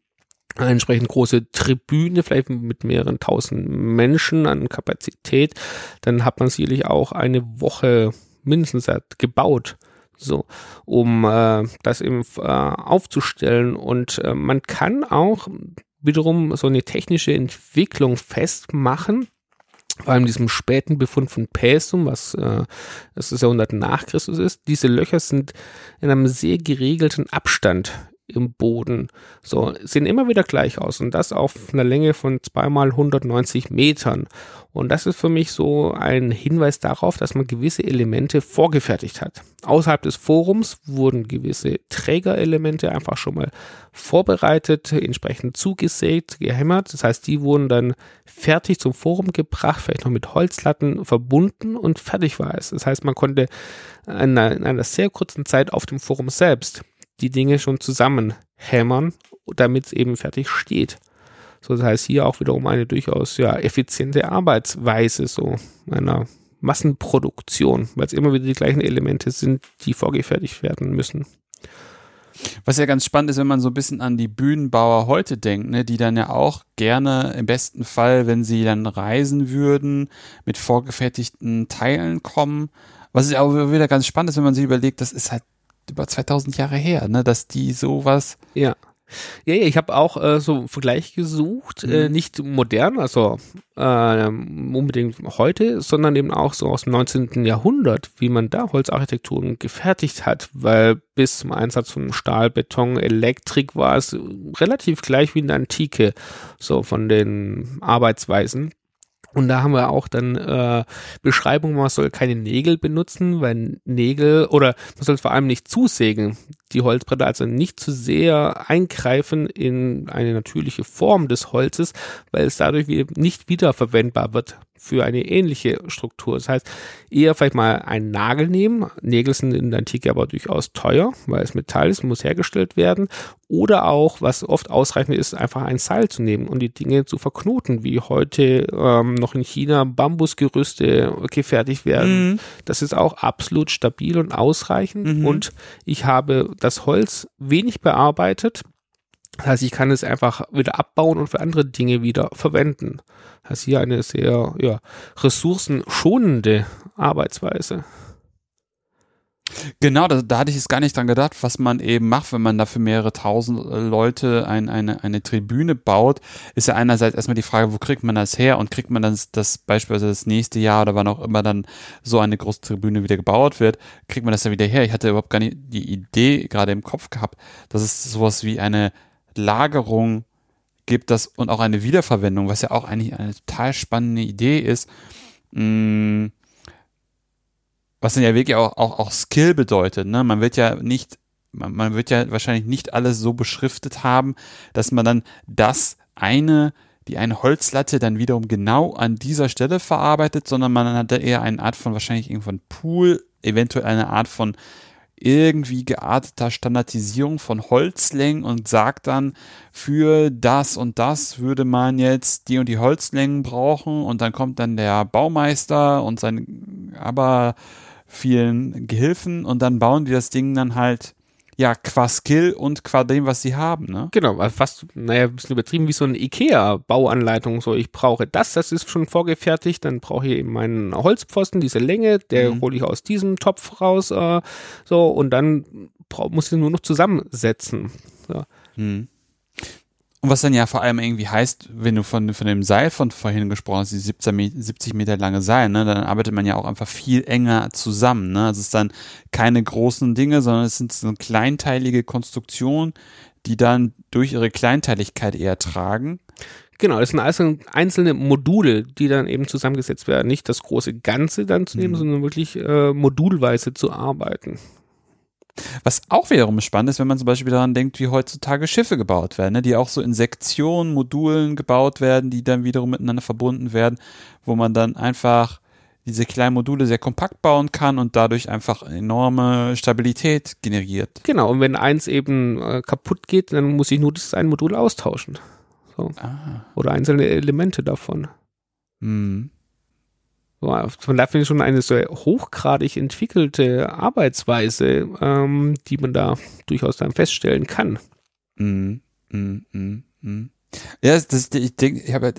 S2: eine entsprechend große Tribüne, vielleicht mit mehreren tausend Menschen an Kapazität, dann hat man sicherlich auch eine Woche mindestens gebaut, so, um äh, das eben äh, aufzustellen. Und äh, man kann auch wiederum so eine technische Entwicklung festmachen, vor allem diesem späten Befund von Päsum, was äh, das Jahrhundert nach Christus ist. Diese Löcher sind in einem sehr geregelten Abstand im Boden. So, sehen immer wieder gleich aus und das auf einer Länge von zweimal 190 Metern. Und das ist für mich so ein Hinweis darauf, dass man gewisse Elemente vorgefertigt hat. Außerhalb des Forums wurden gewisse Trägerelemente einfach schon mal vorbereitet, entsprechend zugesägt, gehämmert. Das heißt, die wurden dann fertig zum Forum gebracht, vielleicht noch mit Holzlatten verbunden und fertig war es. Das heißt, man konnte in einer, in einer sehr kurzen Zeit auf dem Forum selbst die Dinge schon zusammenhämmern, damit es eben fertig steht. So, das heißt hier auch wiederum eine durchaus ja effiziente Arbeitsweise so einer Massenproduktion, weil es immer wieder die gleichen Elemente sind, die vorgefertigt werden müssen.
S1: Was ja ganz spannend ist, wenn man so ein bisschen an die Bühnenbauer heute denkt, ne, die dann ja auch gerne im besten Fall, wenn sie dann reisen würden, mit vorgefertigten Teilen kommen. Was ja auch wieder ganz spannend ist, wenn man sich überlegt, das ist halt über 2000 Jahre her, ne, dass die sowas.
S2: Ja. Ja, ja ich habe auch äh, so einen Vergleich gesucht, äh, mhm. äh, nicht modern, also äh, unbedingt heute, sondern eben auch so aus dem 19. Jahrhundert, wie man da Holzarchitekturen gefertigt hat, weil bis zum Einsatz von Stahl, Beton, Elektrik war es relativ gleich wie in der Antike, so von den Arbeitsweisen. Und da haben wir auch dann äh, Beschreibungen, man soll keine Nägel benutzen, weil Nägel oder man soll vor allem nicht zusägen. Die Holzbretter also nicht zu sehr eingreifen in eine natürliche Form des Holzes, weil es dadurch nicht wiederverwendbar wird für eine ähnliche Struktur. Das heißt, eher vielleicht mal einen Nagel nehmen. Nägel sind in der Antike aber durchaus teuer, weil es Metall ist, muss hergestellt werden. Oder auch, was oft ausreichend ist, einfach ein Seil zu nehmen und die Dinge zu verknoten, wie heute ähm, noch in China Bambusgerüste gefertigt werden. Mhm. Das ist auch absolut stabil und ausreichend. Mhm. Und ich habe das Holz wenig bearbeitet. Das heißt, ich kann es einfach wieder abbauen und für andere Dinge wieder verwenden. Das ist hier eine sehr ja, ressourcenschonende Arbeitsweise.
S1: Genau, da, da hatte ich jetzt gar nicht dran gedacht, was man eben macht, wenn man da für mehrere tausend äh, Leute ein, eine, eine Tribüne baut. Ist ja einerseits erstmal die Frage, wo kriegt man das her und kriegt man das, das beispielsweise das nächste Jahr oder wann auch immer dann so eine große Tribüne wieder gebaut wird, kriegt man das ja wieder her. Ich hatte überhaupt gar nicht die Idee gerade im Kopf gehabt, dass es sowas wie eine Lagerung gibt das und auch eine Wiederverwendung, was ja auch eigentlich eine total spannende Idee ist. Mm, was dann ja wirklich auch, auch, auch Skill bedeutet. Ne? Man wird ja nicht, man, man wird ja wahrscheinlich nicht alles so beschriftet haben, dass man dann das eine, die eine Holzlatte dann wiederum genau an dieser Stelle verarbeitet, sondern man hat da eher eine Art von wahrscheinlich irgendwann Pool, eventuell eine Art von irgendwie gearteter Standardisierung von Holzlängen und sagt dann, für das und das würde man jetzt die und die Holzlängen brauchen. Und dann kommt dann der Baumeister und sein aber vielen Gehilfen und dann bauen die das Ding dann halt ja, qua Skill und qua dem, was sie haben, ne?
S2: Genau, fast, naja, ein bisschen übertrieben wie so eine IKEA-Bauanleitung. So, ich brauche das, das ist schon vorgefertigt, dann brauche ich eben meinen Holzpfosten, diese Länge, der mhm. hole ich aus diesem Topf raus, äh, so, und dann muss ich nur noch zusammensetzen. So. Mhm.
S1: Und was dann ja vor allem irgendwie heißt, wenn du von, von dem Seil von vorhin gesprochen hast, die 70 Meter lange Seil, ne, dann arbeitet man ja auch einfach viel enger zusammen. Ne? Also es ist dann keine großen Dinge, sondern es sind so kleinteilige Konstruktionen, die dann durch ihre Kleinteiligkeit eher tragen.
S2: Genau, das sind also einzelne Module, die dann eben zusammengesetzt werden. Nicht das große Ganze dann zu nehmen, mhm. sondern wirklich äh, modulweise zu arbeiten.
S1: Was auch wiederum spannend ist, wenn man zum Beispiel daran denkt, wie heutzutage Schiffe gebaut werden, ne, die auch so in Sektionen, Modulen gebaut werden, die dann wiederum miteinander verbunden werden, wo man dann einfach diese kleinen Module sehr kompakt bauen kann und dadurch einfach enorme Stabilität generiert.
S2: Genau, und wenn eins eben äh, kaputt geht, dann muss ich nur das ein Modul austauschen. So. Ah. Oder einzelne Elemente davon. Mhm. Von daher finde ich schon eine sehr hochgradig entwickelte Arbeitsweise, ähm, die man da durchaus dann feststellen kann. Mm, mm,
S1: mm, mm. Ja, das, ich denke, ich habe,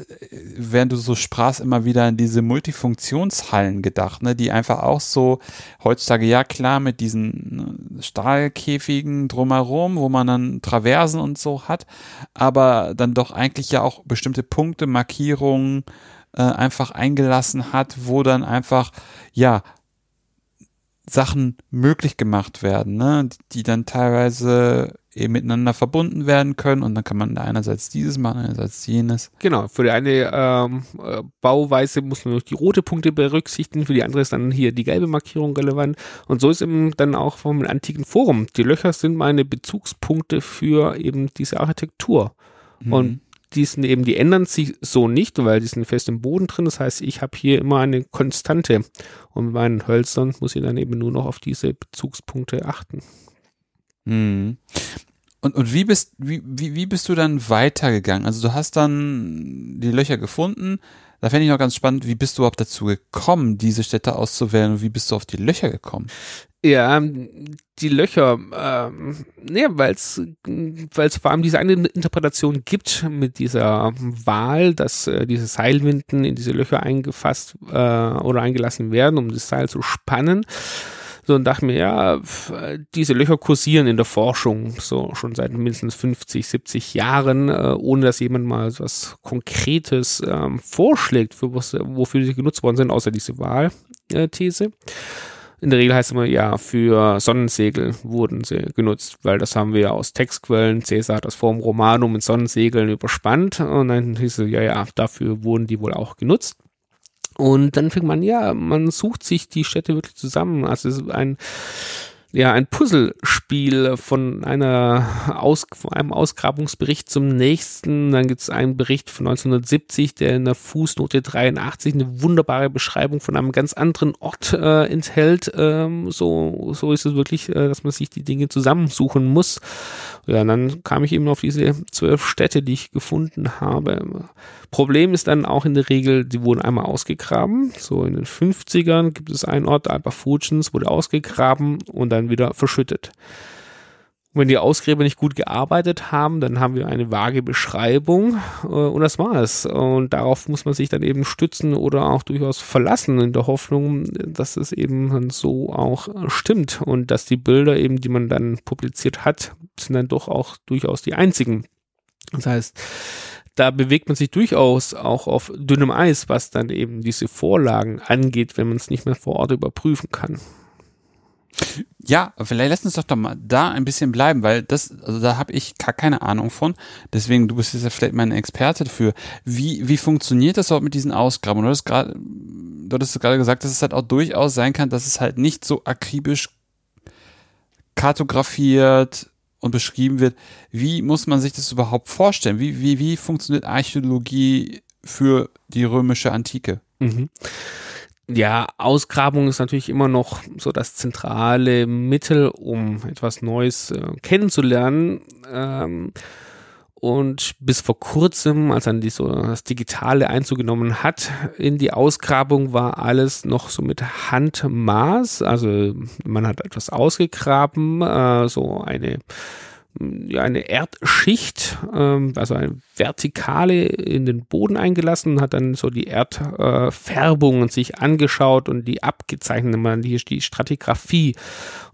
S1: während du so sprachst, immer wieder an diese Multifunktionshallen gedacht, ne, die einfach auch so heutzutage, ja klar, mit diesen ne, Stahlkäfigen drumherum, wo man dann Traversen und so hat, aber dann doch eigentlich ja auch bestimmte Punkte, Markierungen, äh, einfach eingelassen hat, wo dann einfach, ja, Sachen möglich gemacht werden, ne? die dann teilweise eben miteinander verbunden werden können und dann kann man einerseits dieses machen, einerseits jenes.
S2: Genau, für die eine ähm, äh, Bauweise muss man noch die rote Punkte berücksichtigen, für die andere ist dann hier die gelbe Markierung relevant und so ist eben dann auch vom antiken Forum. Die Löcher sind meine Bezugspunkte für eben diese Architektur. Mhm. Und die sind eben, die ändern sich so nicht, weil die sind fest im Boden drin. Das heißt, ich habe hier immer eine Konstante. Und mit meinen Hölzern muss ich dann eben nur noch auf diese Bezugspunkte achten.
S1: Hm. Und, und wie bist, wie, wie, wie bist du dann weitergegangen? Also du hast dann die Löcher gefunden. Da fände ich noch ganz spannend, wie bist du überhaupt dazu gekommen, diese Städte auszuwählen und wie bist du auf die Löcher gekommen?
S2: Ja, die Löcher, ähm, ja, weil es vor allem diese eine Interpretation gibt mit dieser Wahl, dass äh, diese Seilwinden in diese Löcher eingefasst äh, oder eingelassen werden, um das Seil zu spannen. So und dachte mir, ja, diese Löcher kursieren in der Forschung so schon seit mindestens 50, 70 Jahren, äh, ohne dass jemand mal was Konkretes ähm, vorschlägt, für was, wofür sie genutzt worden sind, außer diese Wahlthese. Äh, in der Regel heißt es immer, ja, für Sonnensegel wurden sie genutzt, weil das haben wir ja aus Textquellen. Cäsar hat das Form Romanum mit Sonnensegeln überspannt und dann hieß es, ja, ja, dafür wurden die wohl auch genutzt. Und dann fängt man, ja, man sucht sich die Städte wirklich zusammen. Also es ist ein ja, ein Puzzlespiel von einer Aus, von einem Ausgrabungsbericht zum nächsten. Dann gibt es einen Bericht von 1970, der in der Fußnote 83 eine wunderbare Beschreibung von einem ganz anderen Ort äh, enthält. Ähm, so, so ist es wirklich, äh, dass man sich die Dinge zusammensuchen muss. Ja, dann kam ich eben auf diese zwölf Städte, die ich gefunden habe. Problem ist dann auch in der Regel, die wurden einmal ausgegraben. So in den 50ern gibt es einen Ort, Alba Fujins, wurde ausgegraben und dann wieder verschüttet. Und wenn die Ausgräber nicht gut gearbeitet haben, dann haben wir eine vage Beschreibung äh, und das war es. Und darauf muss man sich dann eben stützen oder auch durchaus verlassen in der Hoffnung, dass es eben so auch stimmt und dass die Bilder eben, die man dann publiziert hat, sind dann doch auch durchaus die einzigen. Das heißt, da bewegt man sich durchaus auch auf dünnem Eis, was dann eben diese Vorlagen angeht, wenn man es nicht mehr vor Ort überprüfen kann.
S1: Ja, vielleicht lass uns doch, doch mal da ein bisschen bleiben, weil das, also da habe ich gar keine Ahnung von. Deswegen, du bist jetzt ja vielleicht mein Experte dafür. Wie, wie funktioniert das überhaupt mit diesen Ausgrabungen? Du hast gerade, du hattest gerade gesagt, dass es halt auch durchaus sein kann, dass es halt nicht so akribisch kartografiert und beschrieben wird. Wie muss man sich das überhaupt vorstellen? Wie, wie, wie funktioniert Archäologie für die römische Antike?
S2: Mhm ja, Ausgrabung ist natürlich immer noch so das zentrale Mittel, um etwas Neues äh, kennenzulernen. Ähm, und bis vor kurzem, als dann die, so das Digitale Einzug genommen hat in die Ausgrabung, war alles noch so mit Handmaß. Also man hat etwas ausgegraben, äh, so eine ja, eine Erdschicht, ähm, also eine Vertikale in den Boden eingelassen hat dann so die Erdfärbungen äh, sich angeschaut und die abgezeichnet, man die, die Stratigraphie.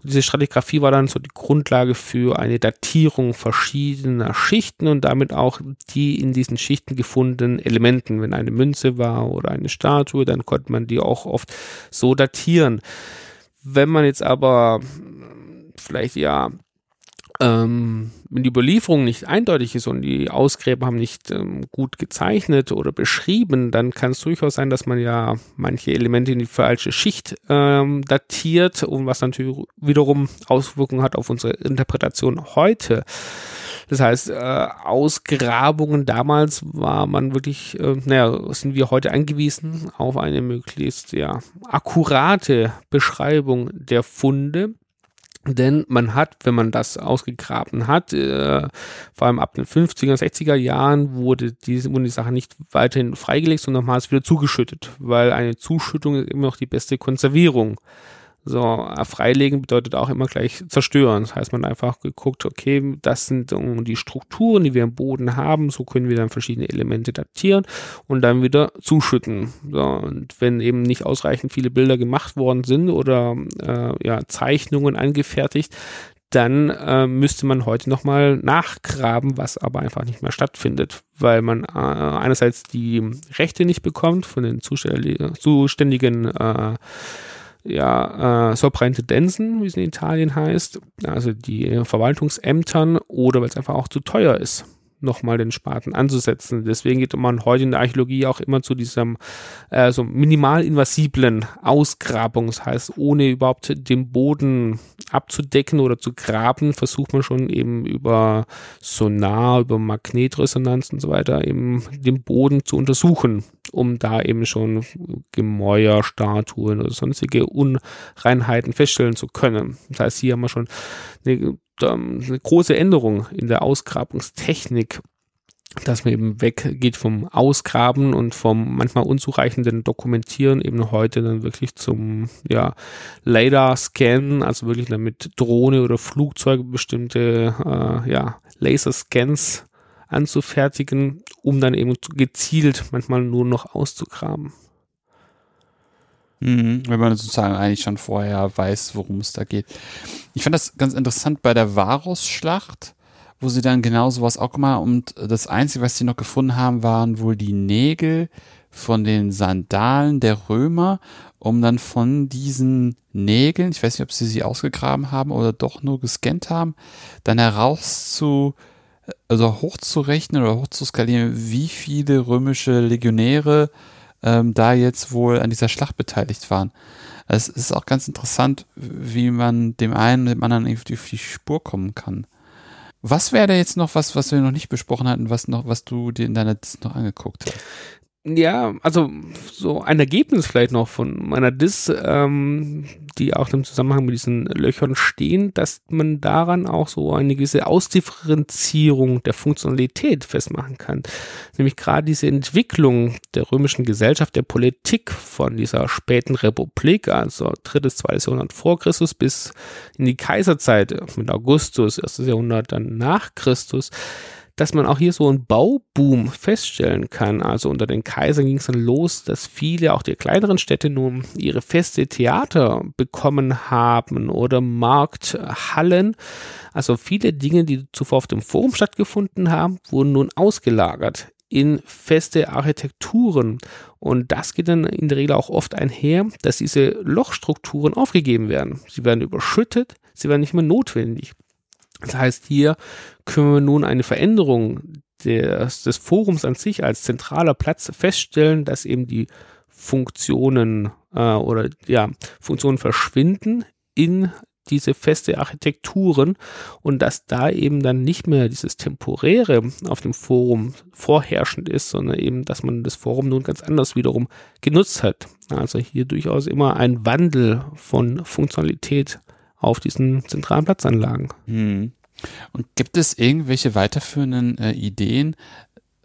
S2: Und diese Stratigraphie war dann so die Grundlage für eine Datierung verschiedener Schichten und damit auch die in diesen Schichten gefundenen Elementen. Wenn eine Münze war oder eine Statue, dann konnte man die auch oft so datieren. Wenn man jetzt aber vielleicht ja ähm, wenn die Überlieferung nicht eindeutig ist und die Ausgräber haben nicht ähm, gut gezeichnet oder beschrieben, dann kann es durchaus sein, dass man ja manche Elemente in die falsche Schicht ähm, datiert und was natürlich wiederum Auswirkungen hat auf unsere Interpretation heute. Das heißt, äh, Ausgrabungen damals war man wirklich, äh, naja, sind wir heute angewiesen auf eine möglichst ja akkurate Beschreibung der Funde denn man hat, wenn man das ausgegraben hat, äh, vor allem ab den 50er, 60er Jahren wurde diese, wurden die Sachen nicht weiterhin freigelegt, sondern nochmals wieder zugeschüttet, weil eine Zuschüttung ist immer noch die beste Konservierung. So, äh, freilegen bedeutet auch immer gleich zerstören. Das heißt, man einfach geguckt, okay, das sind die Strukturen, die wir im Boden haben, so können wir dann verschiedene Elemente datieren und dann wieder zuschütten. So, und wenn eben nicht ausreichend viele Bilder gemacht worden sind oder äh, ja, Zeichnungen angefertigt, dann äh, müsste man heute nochmal nachgraben, was aber einfach nicht mehr stattfindet, weil man äh, einerseits die Rechte nicht bekommt von den zuständigen äh, ja, äh, Soprintendenzen, wie es in Italien heißt, also die Verwaltungsämtern, oder weil es einfach auch zu teuer ist nochmal den Spaten anzusetzen. Deswegen geht man heute in der Archäologie auch immer zu diesem äh, so minimalinvasiblen Ausgrabung. Das heißt, ohne überhaupt den Boden abzudecken oder zu graben, versucht man schon eben über Sonar, über Magnetresonanz und so weiter eben den Boden zu untersuchen, um da eben schon Gemäuer, Statuen oder sonstige Unreinheiten feststellen zu können. Das heißt, hier haben wir schon eine ähm, eine große Änderung in der Ausgrabungstechnik, dass man eben weggeht vom Ausgraben und vom manchmal unzureichenden Dokumentieren eben heute dann wirklich zum ja, LiDAR-Scan, also wirklich dann mit Drohne oder Flugzeuge bestimmte äh, ja, Laserscans anzufertigen, um dann eben gezielt manchmal nur noch auszugraben.
S1: Mhm, wenn man sozusagen eigentlich schon vorher weiß, worum es da geht. Ich fand das ganz interessant bei der Varus-Schlacht, wo sie dann genau sowas auch gemacht haben. Und das Einzige, was sie noch gefunden haben, waren wohl die Nägel von den Sandalen der Römer, um dann von diesen Nägeln, ich weiß nicht, ob sie sie ausgegraben haben oder doch nur gescannt haben, dann herauszu, also hochzurechnen oder hochzuskalieren, wie viele römische Legionäre ähm, da jetzt wohl an dieser Schlacht beteiligt waren. Es ist auch ganz interessant, wie man dem einen und dem anderen irgendwie auf die Spur kommen kann. Was wäre da jetzt noch was, was wir noch nicht besprochen hatten, was noch, was du dir in deiner Liste noch angeguckt hast?
S2: Ja, also so ein Ergebnis vielleicht noch von meiner Dis, ähm, die auch im Zusammenhang mit diesen Löchern stehen, dass man daran auch so eine gewisse Ausdifferenzierung der Funktionalität festmachen kann. Nämlich gerade diese Entwicklung der römischen Gesellschaft, der Politik von dieser späten Republik, also drittes, zweites Jahrhundert vor Christus bis in die Kaiserzeit mit Augustus, erstes Jahrhundert dann nach Christus, dass man auch hier so einen Bauboom feststellen kann. Also unter den Kaisern ging es dann los, dass viele, auch die kleineren Städte nun ihre feste Theater bekommen haben oder Markthallen. Also viele Dinge, die zuvor auf dem Forum stattgefunden haben, wurden nun ausgelagert in feste Architekturen. Und das geht dann in der Regel auch oft einher, dass diese Lochstrukturen aufgegeben werden. Sie werden überschüttet, sie werden nicht mehr notwendig. Das heißt, hier können wir nun eine Veränderung des, des Forums an sich als zentraler Platz feststellen, dass eben die Funktionen äh, oder ja, Funktionen verschwinden in diese feste Architekturen und dass da eben dann nicht mehr dieses Temporäre auf dem Forum vorherrschend ist, sondern eben, dass man das Forum nun ganz anders wiederum genutzt hat. Also hier durchaus immer ein Wandel von Funktionalität auf diesen zentralen Platzanlagen.
S1: Hm. Und gibt es irgendwelche weiterführenden äh, Ideen,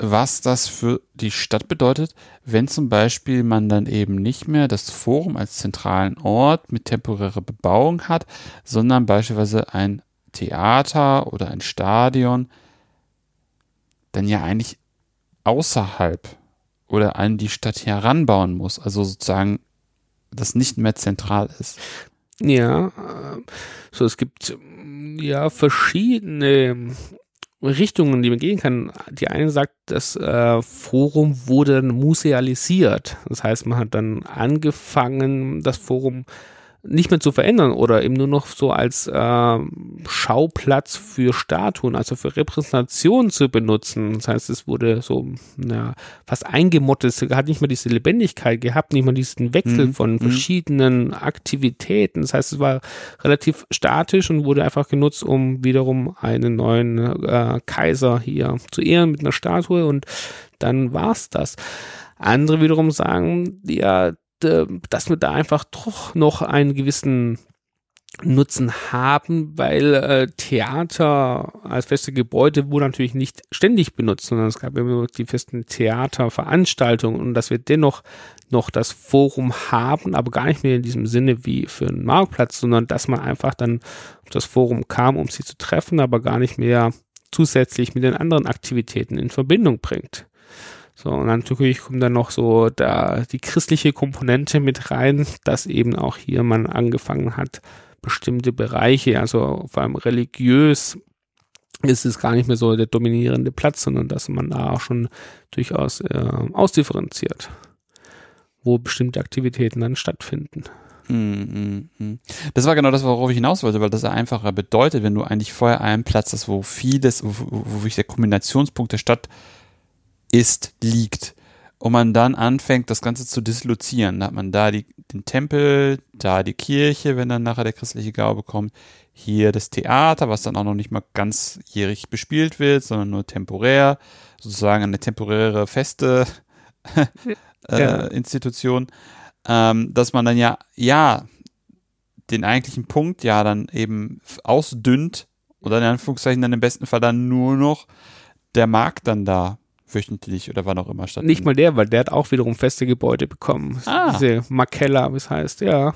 S1: was das für die Stadt bedeutet, wenn zum Beispiel man dann eben nicht mehr das Forum als zentralen Ort mit temporärer Bebauung hat, sondern beispielsweise ein Theater oder ein Stadion, dann ja eigentlich außerhalb oder an die Stadt heranbauen muss, also sozusagen das nicht mehr zentral ist.
S2: Ja, äh, so es gibt ja verschiedene Richtungen, die man gehen kann. Die eine sagt, das äh, Forum wurde musealisiert. Das heißt, man hat dann angefangen, das Forum nicht mehr zu verändern oder eben nur noch so als äh, Schauplatz für Statuen, also für Repräsentationen zu benutzen. Das heißt, es wurde so ja, fast eingemottet, es hat nicht mehr diese Lebendigkeit gehabt, nicht mehr diesen Wechsel mhm. von mhm. verschiedenen Aktivitäten. Das heißt, es war relativ statisch und wurde einfach genutzt, um wiederum einen neuen äh, Kaiser hier zu ehren mit einer Statue und dann war's das. Andere wiederum sagen, ja, dass wir da einfach doch noch einen gewissen Nutzen haben, weil äh, Theater als feste Gebäude wurde natürlich nicht ständig benutzt, sondern es gab immer die festen Theaterveranstaltungen und dass wir dennoch noch das Forum haben, aber gar nicht mehr in diesem Sinne wie für einen Marktplatz, sondern dass man einfach dann auf das Forum kam, um sie zu treffen, aber gar nicht mehr zusätzlich mit den anderen Aktivitäten in Verbindung bringt. So, und dann natürlich kommt dann noch so da die christliche Komponente mit rein, dass eben auch hier man angefangen hat, bestimmte Bereiche, also vor allem religiös, ist es gar nicht mehr so der dominierende Platz, sondern dass man da auch schon durchaus äh, ausdifferenziert, wo bestimmte Aktivitäten dann stattfinden.
S1: Mm, mm, mm. Das war genau das, worauf ich hinaus wollte, weil das einfacher bedeutet, wenn du eigentlich vorher einen Platz hast, wo vieles, wo, wo wirklich der Kombinationspunkt der Stadt ist, liegt. Und man dann anfängt, das Ganze zu dislozieren. Da hat man da die, den Tempel, da die Kirche, wenn dann nachher der christliche Glaube kommt, hier das Theater, was dann auch noch nicht mal ganzjährig bespielt wird, sondern nur temporär, sozusagen eine temporäre feste äh, ja. Institution, ähm, dass man dann ja, ja, den eigentlichen Punkt ja dann eben ausdünnt oder in Anführungszeichen dann im besten Fall dann nur noch der Markt dann da wöchentlich oder wann auch immer
S2: statt. Nicht mal der, weil der hat auch wiederum feste Gebäude bekommen. Ah. Diese Makella, wie es heißt, ja.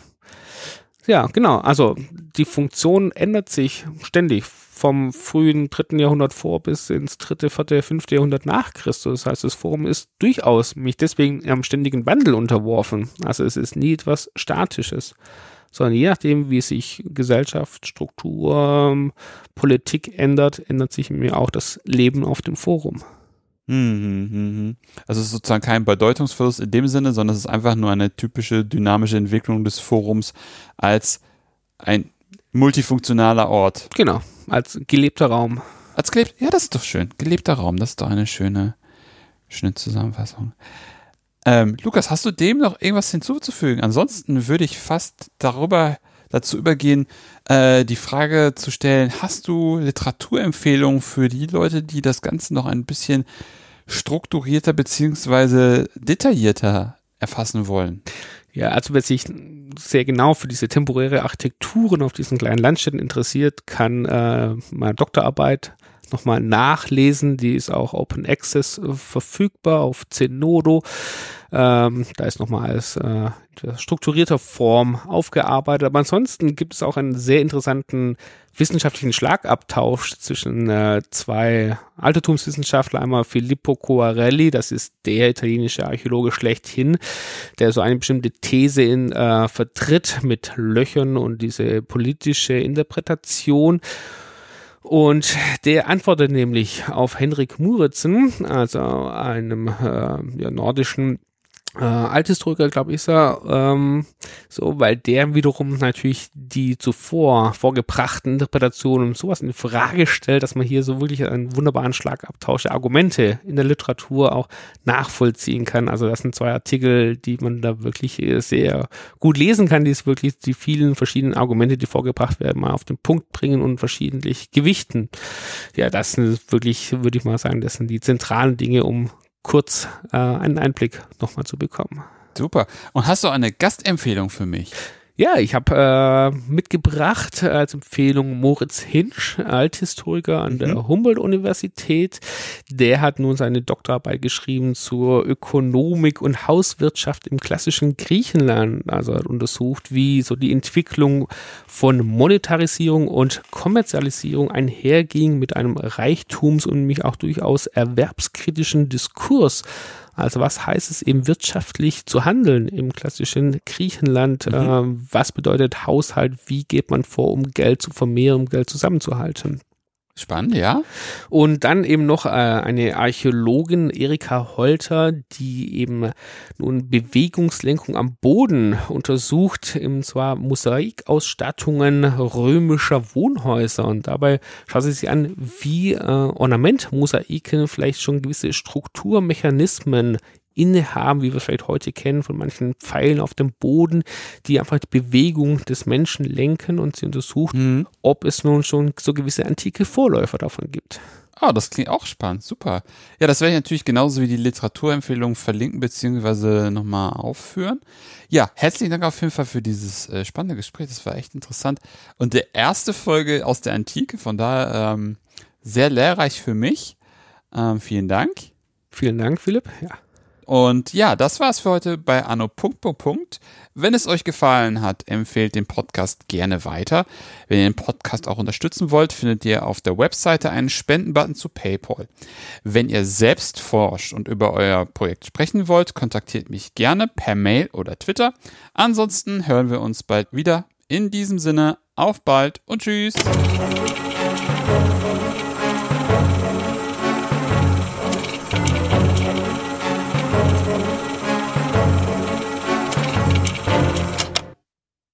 S2: Ja, genau. Also die Funktion ändert sich ständig vom frühen dritten Jahrhundert vor bis ins dritte, vierte, fünfte Jahrhundert nach Christus. Das heißt, das Forum ist durchaus mich deswegen am ständigen Wandel unterworfen. Also es ist nie etwas Statisches, sondern je nachdem, wie sich Gesellschaft, Struktur, Politik ändert, ändert sich mir auch das Leben auf dem Forum.
S1: Mhm, mhm. Also es ist sozusagen kein Bedeutungsverlust in dem Sinne, sondern es ist einfach nur eine typische dynamische Entwicklung des Forums als ein multifunktionaler Ort.
S2: Genau, als gelebter Raum.
S1: Als gelebt, ja, das ist doch schön. Gelebter Raum, das ist doch eine schöne, schöne Zusammenfassung. Ähm, Lukas, hast du dem noch irgendwas hinzuzufügen? Ansonsten würde ich fast darüber dazu übergehen, äh, die Frage zu stellen, hast du Literaturempfehlungen für die Leute, die das Ganze noch ein bisschen strukturierter beziehungsweise detaillierter erfassen wollen.
S2: Ja, also wer sich sehr genau für diese temporäre Architekturen auf diesen kleinen Landstädten interessiert, kann äh, mal Doktorarbeit nochmal nachlesen. Die ist auch Open Access äh, verfügbar auf Zenodo. Ähm, da ist nochmal alles äh, strukturierter Form aufgearbeitet. Aber ansonsten gibt es auch einen sehr interessanten wissenschaftlichen Schlagabtausch zwischen äh, zwei Altertumswissenschaftler, einmal Filippo Coarelli, das ist der italienische Archäologe schlechthin, der so eine bestimmte These in, äh, vertritt mit Löchern und diese politische Interpretation. Und der antwortet nämlich auf Henrik Muritzen, also einem äh, ja, nordischen äh, Althistoriker, glaube ich, ist er, ähm, so, weil der wiederum natürlich die zuvor vorgebrachten Interpretationen und sowas in Frage stellt, dass man hier so wirklich einen wunderbaren Schlagabtausch der Argumente in der Literatur auch nachvollziehen kann. Also das sind zwei Artikel, die man da wirklich äh, sehr gut lesen kann, die es wirklich die vielen verschiedenen Argumente, die vorgebracht werden, mal auf den Punkt bringen und verschiedentlich gewichten. Ja, das sind wirklich, würde ich mal sagen, das sind die zentralen Dinge, um kurz äh, einen Einblick nochmal zu bekommen.
S1: Super. Und hast du eine Gastempfehlung für mich?
S2: Ja, ich habe äh, mitgebracht als Empfehlung Moritz Hinsch, Althistoriker an der mhm. Humboldt-Universität. Der hat nun seine Doktorarbeit geschrieben zur Ökonomik und Hauswirtschaft im klassischen Griechenland. Also hat untersucht, wie so die Entwicklung von Monetarisierung und Kommerzialisierung einherging mit einem Reichtums- und mich auch durchaus erwerbskritischen Diskurs also was heißt es eben wirtschaftlich zu handeln im klassischen Griechenland? Mhm. Äh, was bedeutet Haushalt? Wie geht man vor, um Geld zu vermehren, um Geld zusammenzuhalten?
S1: Spannend, ja.
S2: Und dann eben noch äh, eine Archäologin, Erika Holter, die eben nun Bewegungslenkung am Boden untersucht, und zwar Mosaikausstattungen römischer Wohnhäuser. Und dabei schaut sie sich an, wie äh, Ornamentmosaiken vielleicht schon gewisse Strukturmechanismen innehaben, wie wir es vielleicht heute kennen, von manchen Pfeilen auf dem Boden, die einfach die Bewegung des Menschen lenken und sie untersucht, mhm. ob es nun schon so gewisse antike Vorläufer davon gibt.
S1: Ah, oh, das klingt auch spannend, super. Ja, das werde ich natürlich genauso wie die Literaturempfehlung verlinken beziehungsweise nochmal aufführen. Ja, herzlichen Dank auf jeden Fall für dieses äh, spannende Gespräch, das war echt interessant. Und der erste Folge aus der Antike, von daher ähm, sehr lehrreich für mich. Ähm, vielen Dank.
S2: Vielen Dank, Philipp. Ja.
S1: Und ja, das war's für heute bei Anno. Wenn es euch gefallen hat, empfehlt den Podcast gerne weiter. Wenn ihr den Podcast auch unterstützen wollt, findet ihr auf der Webseite einen Spendenbutton zu PayPal. Wenn ihr selbst forscht und über euer Projekt sprechen wollt, kontaktiert mich gerne per Mail oder Twitter. Ansonsten hören wir uns bald wieder. In diesem Sinne, auf bald und tschüss.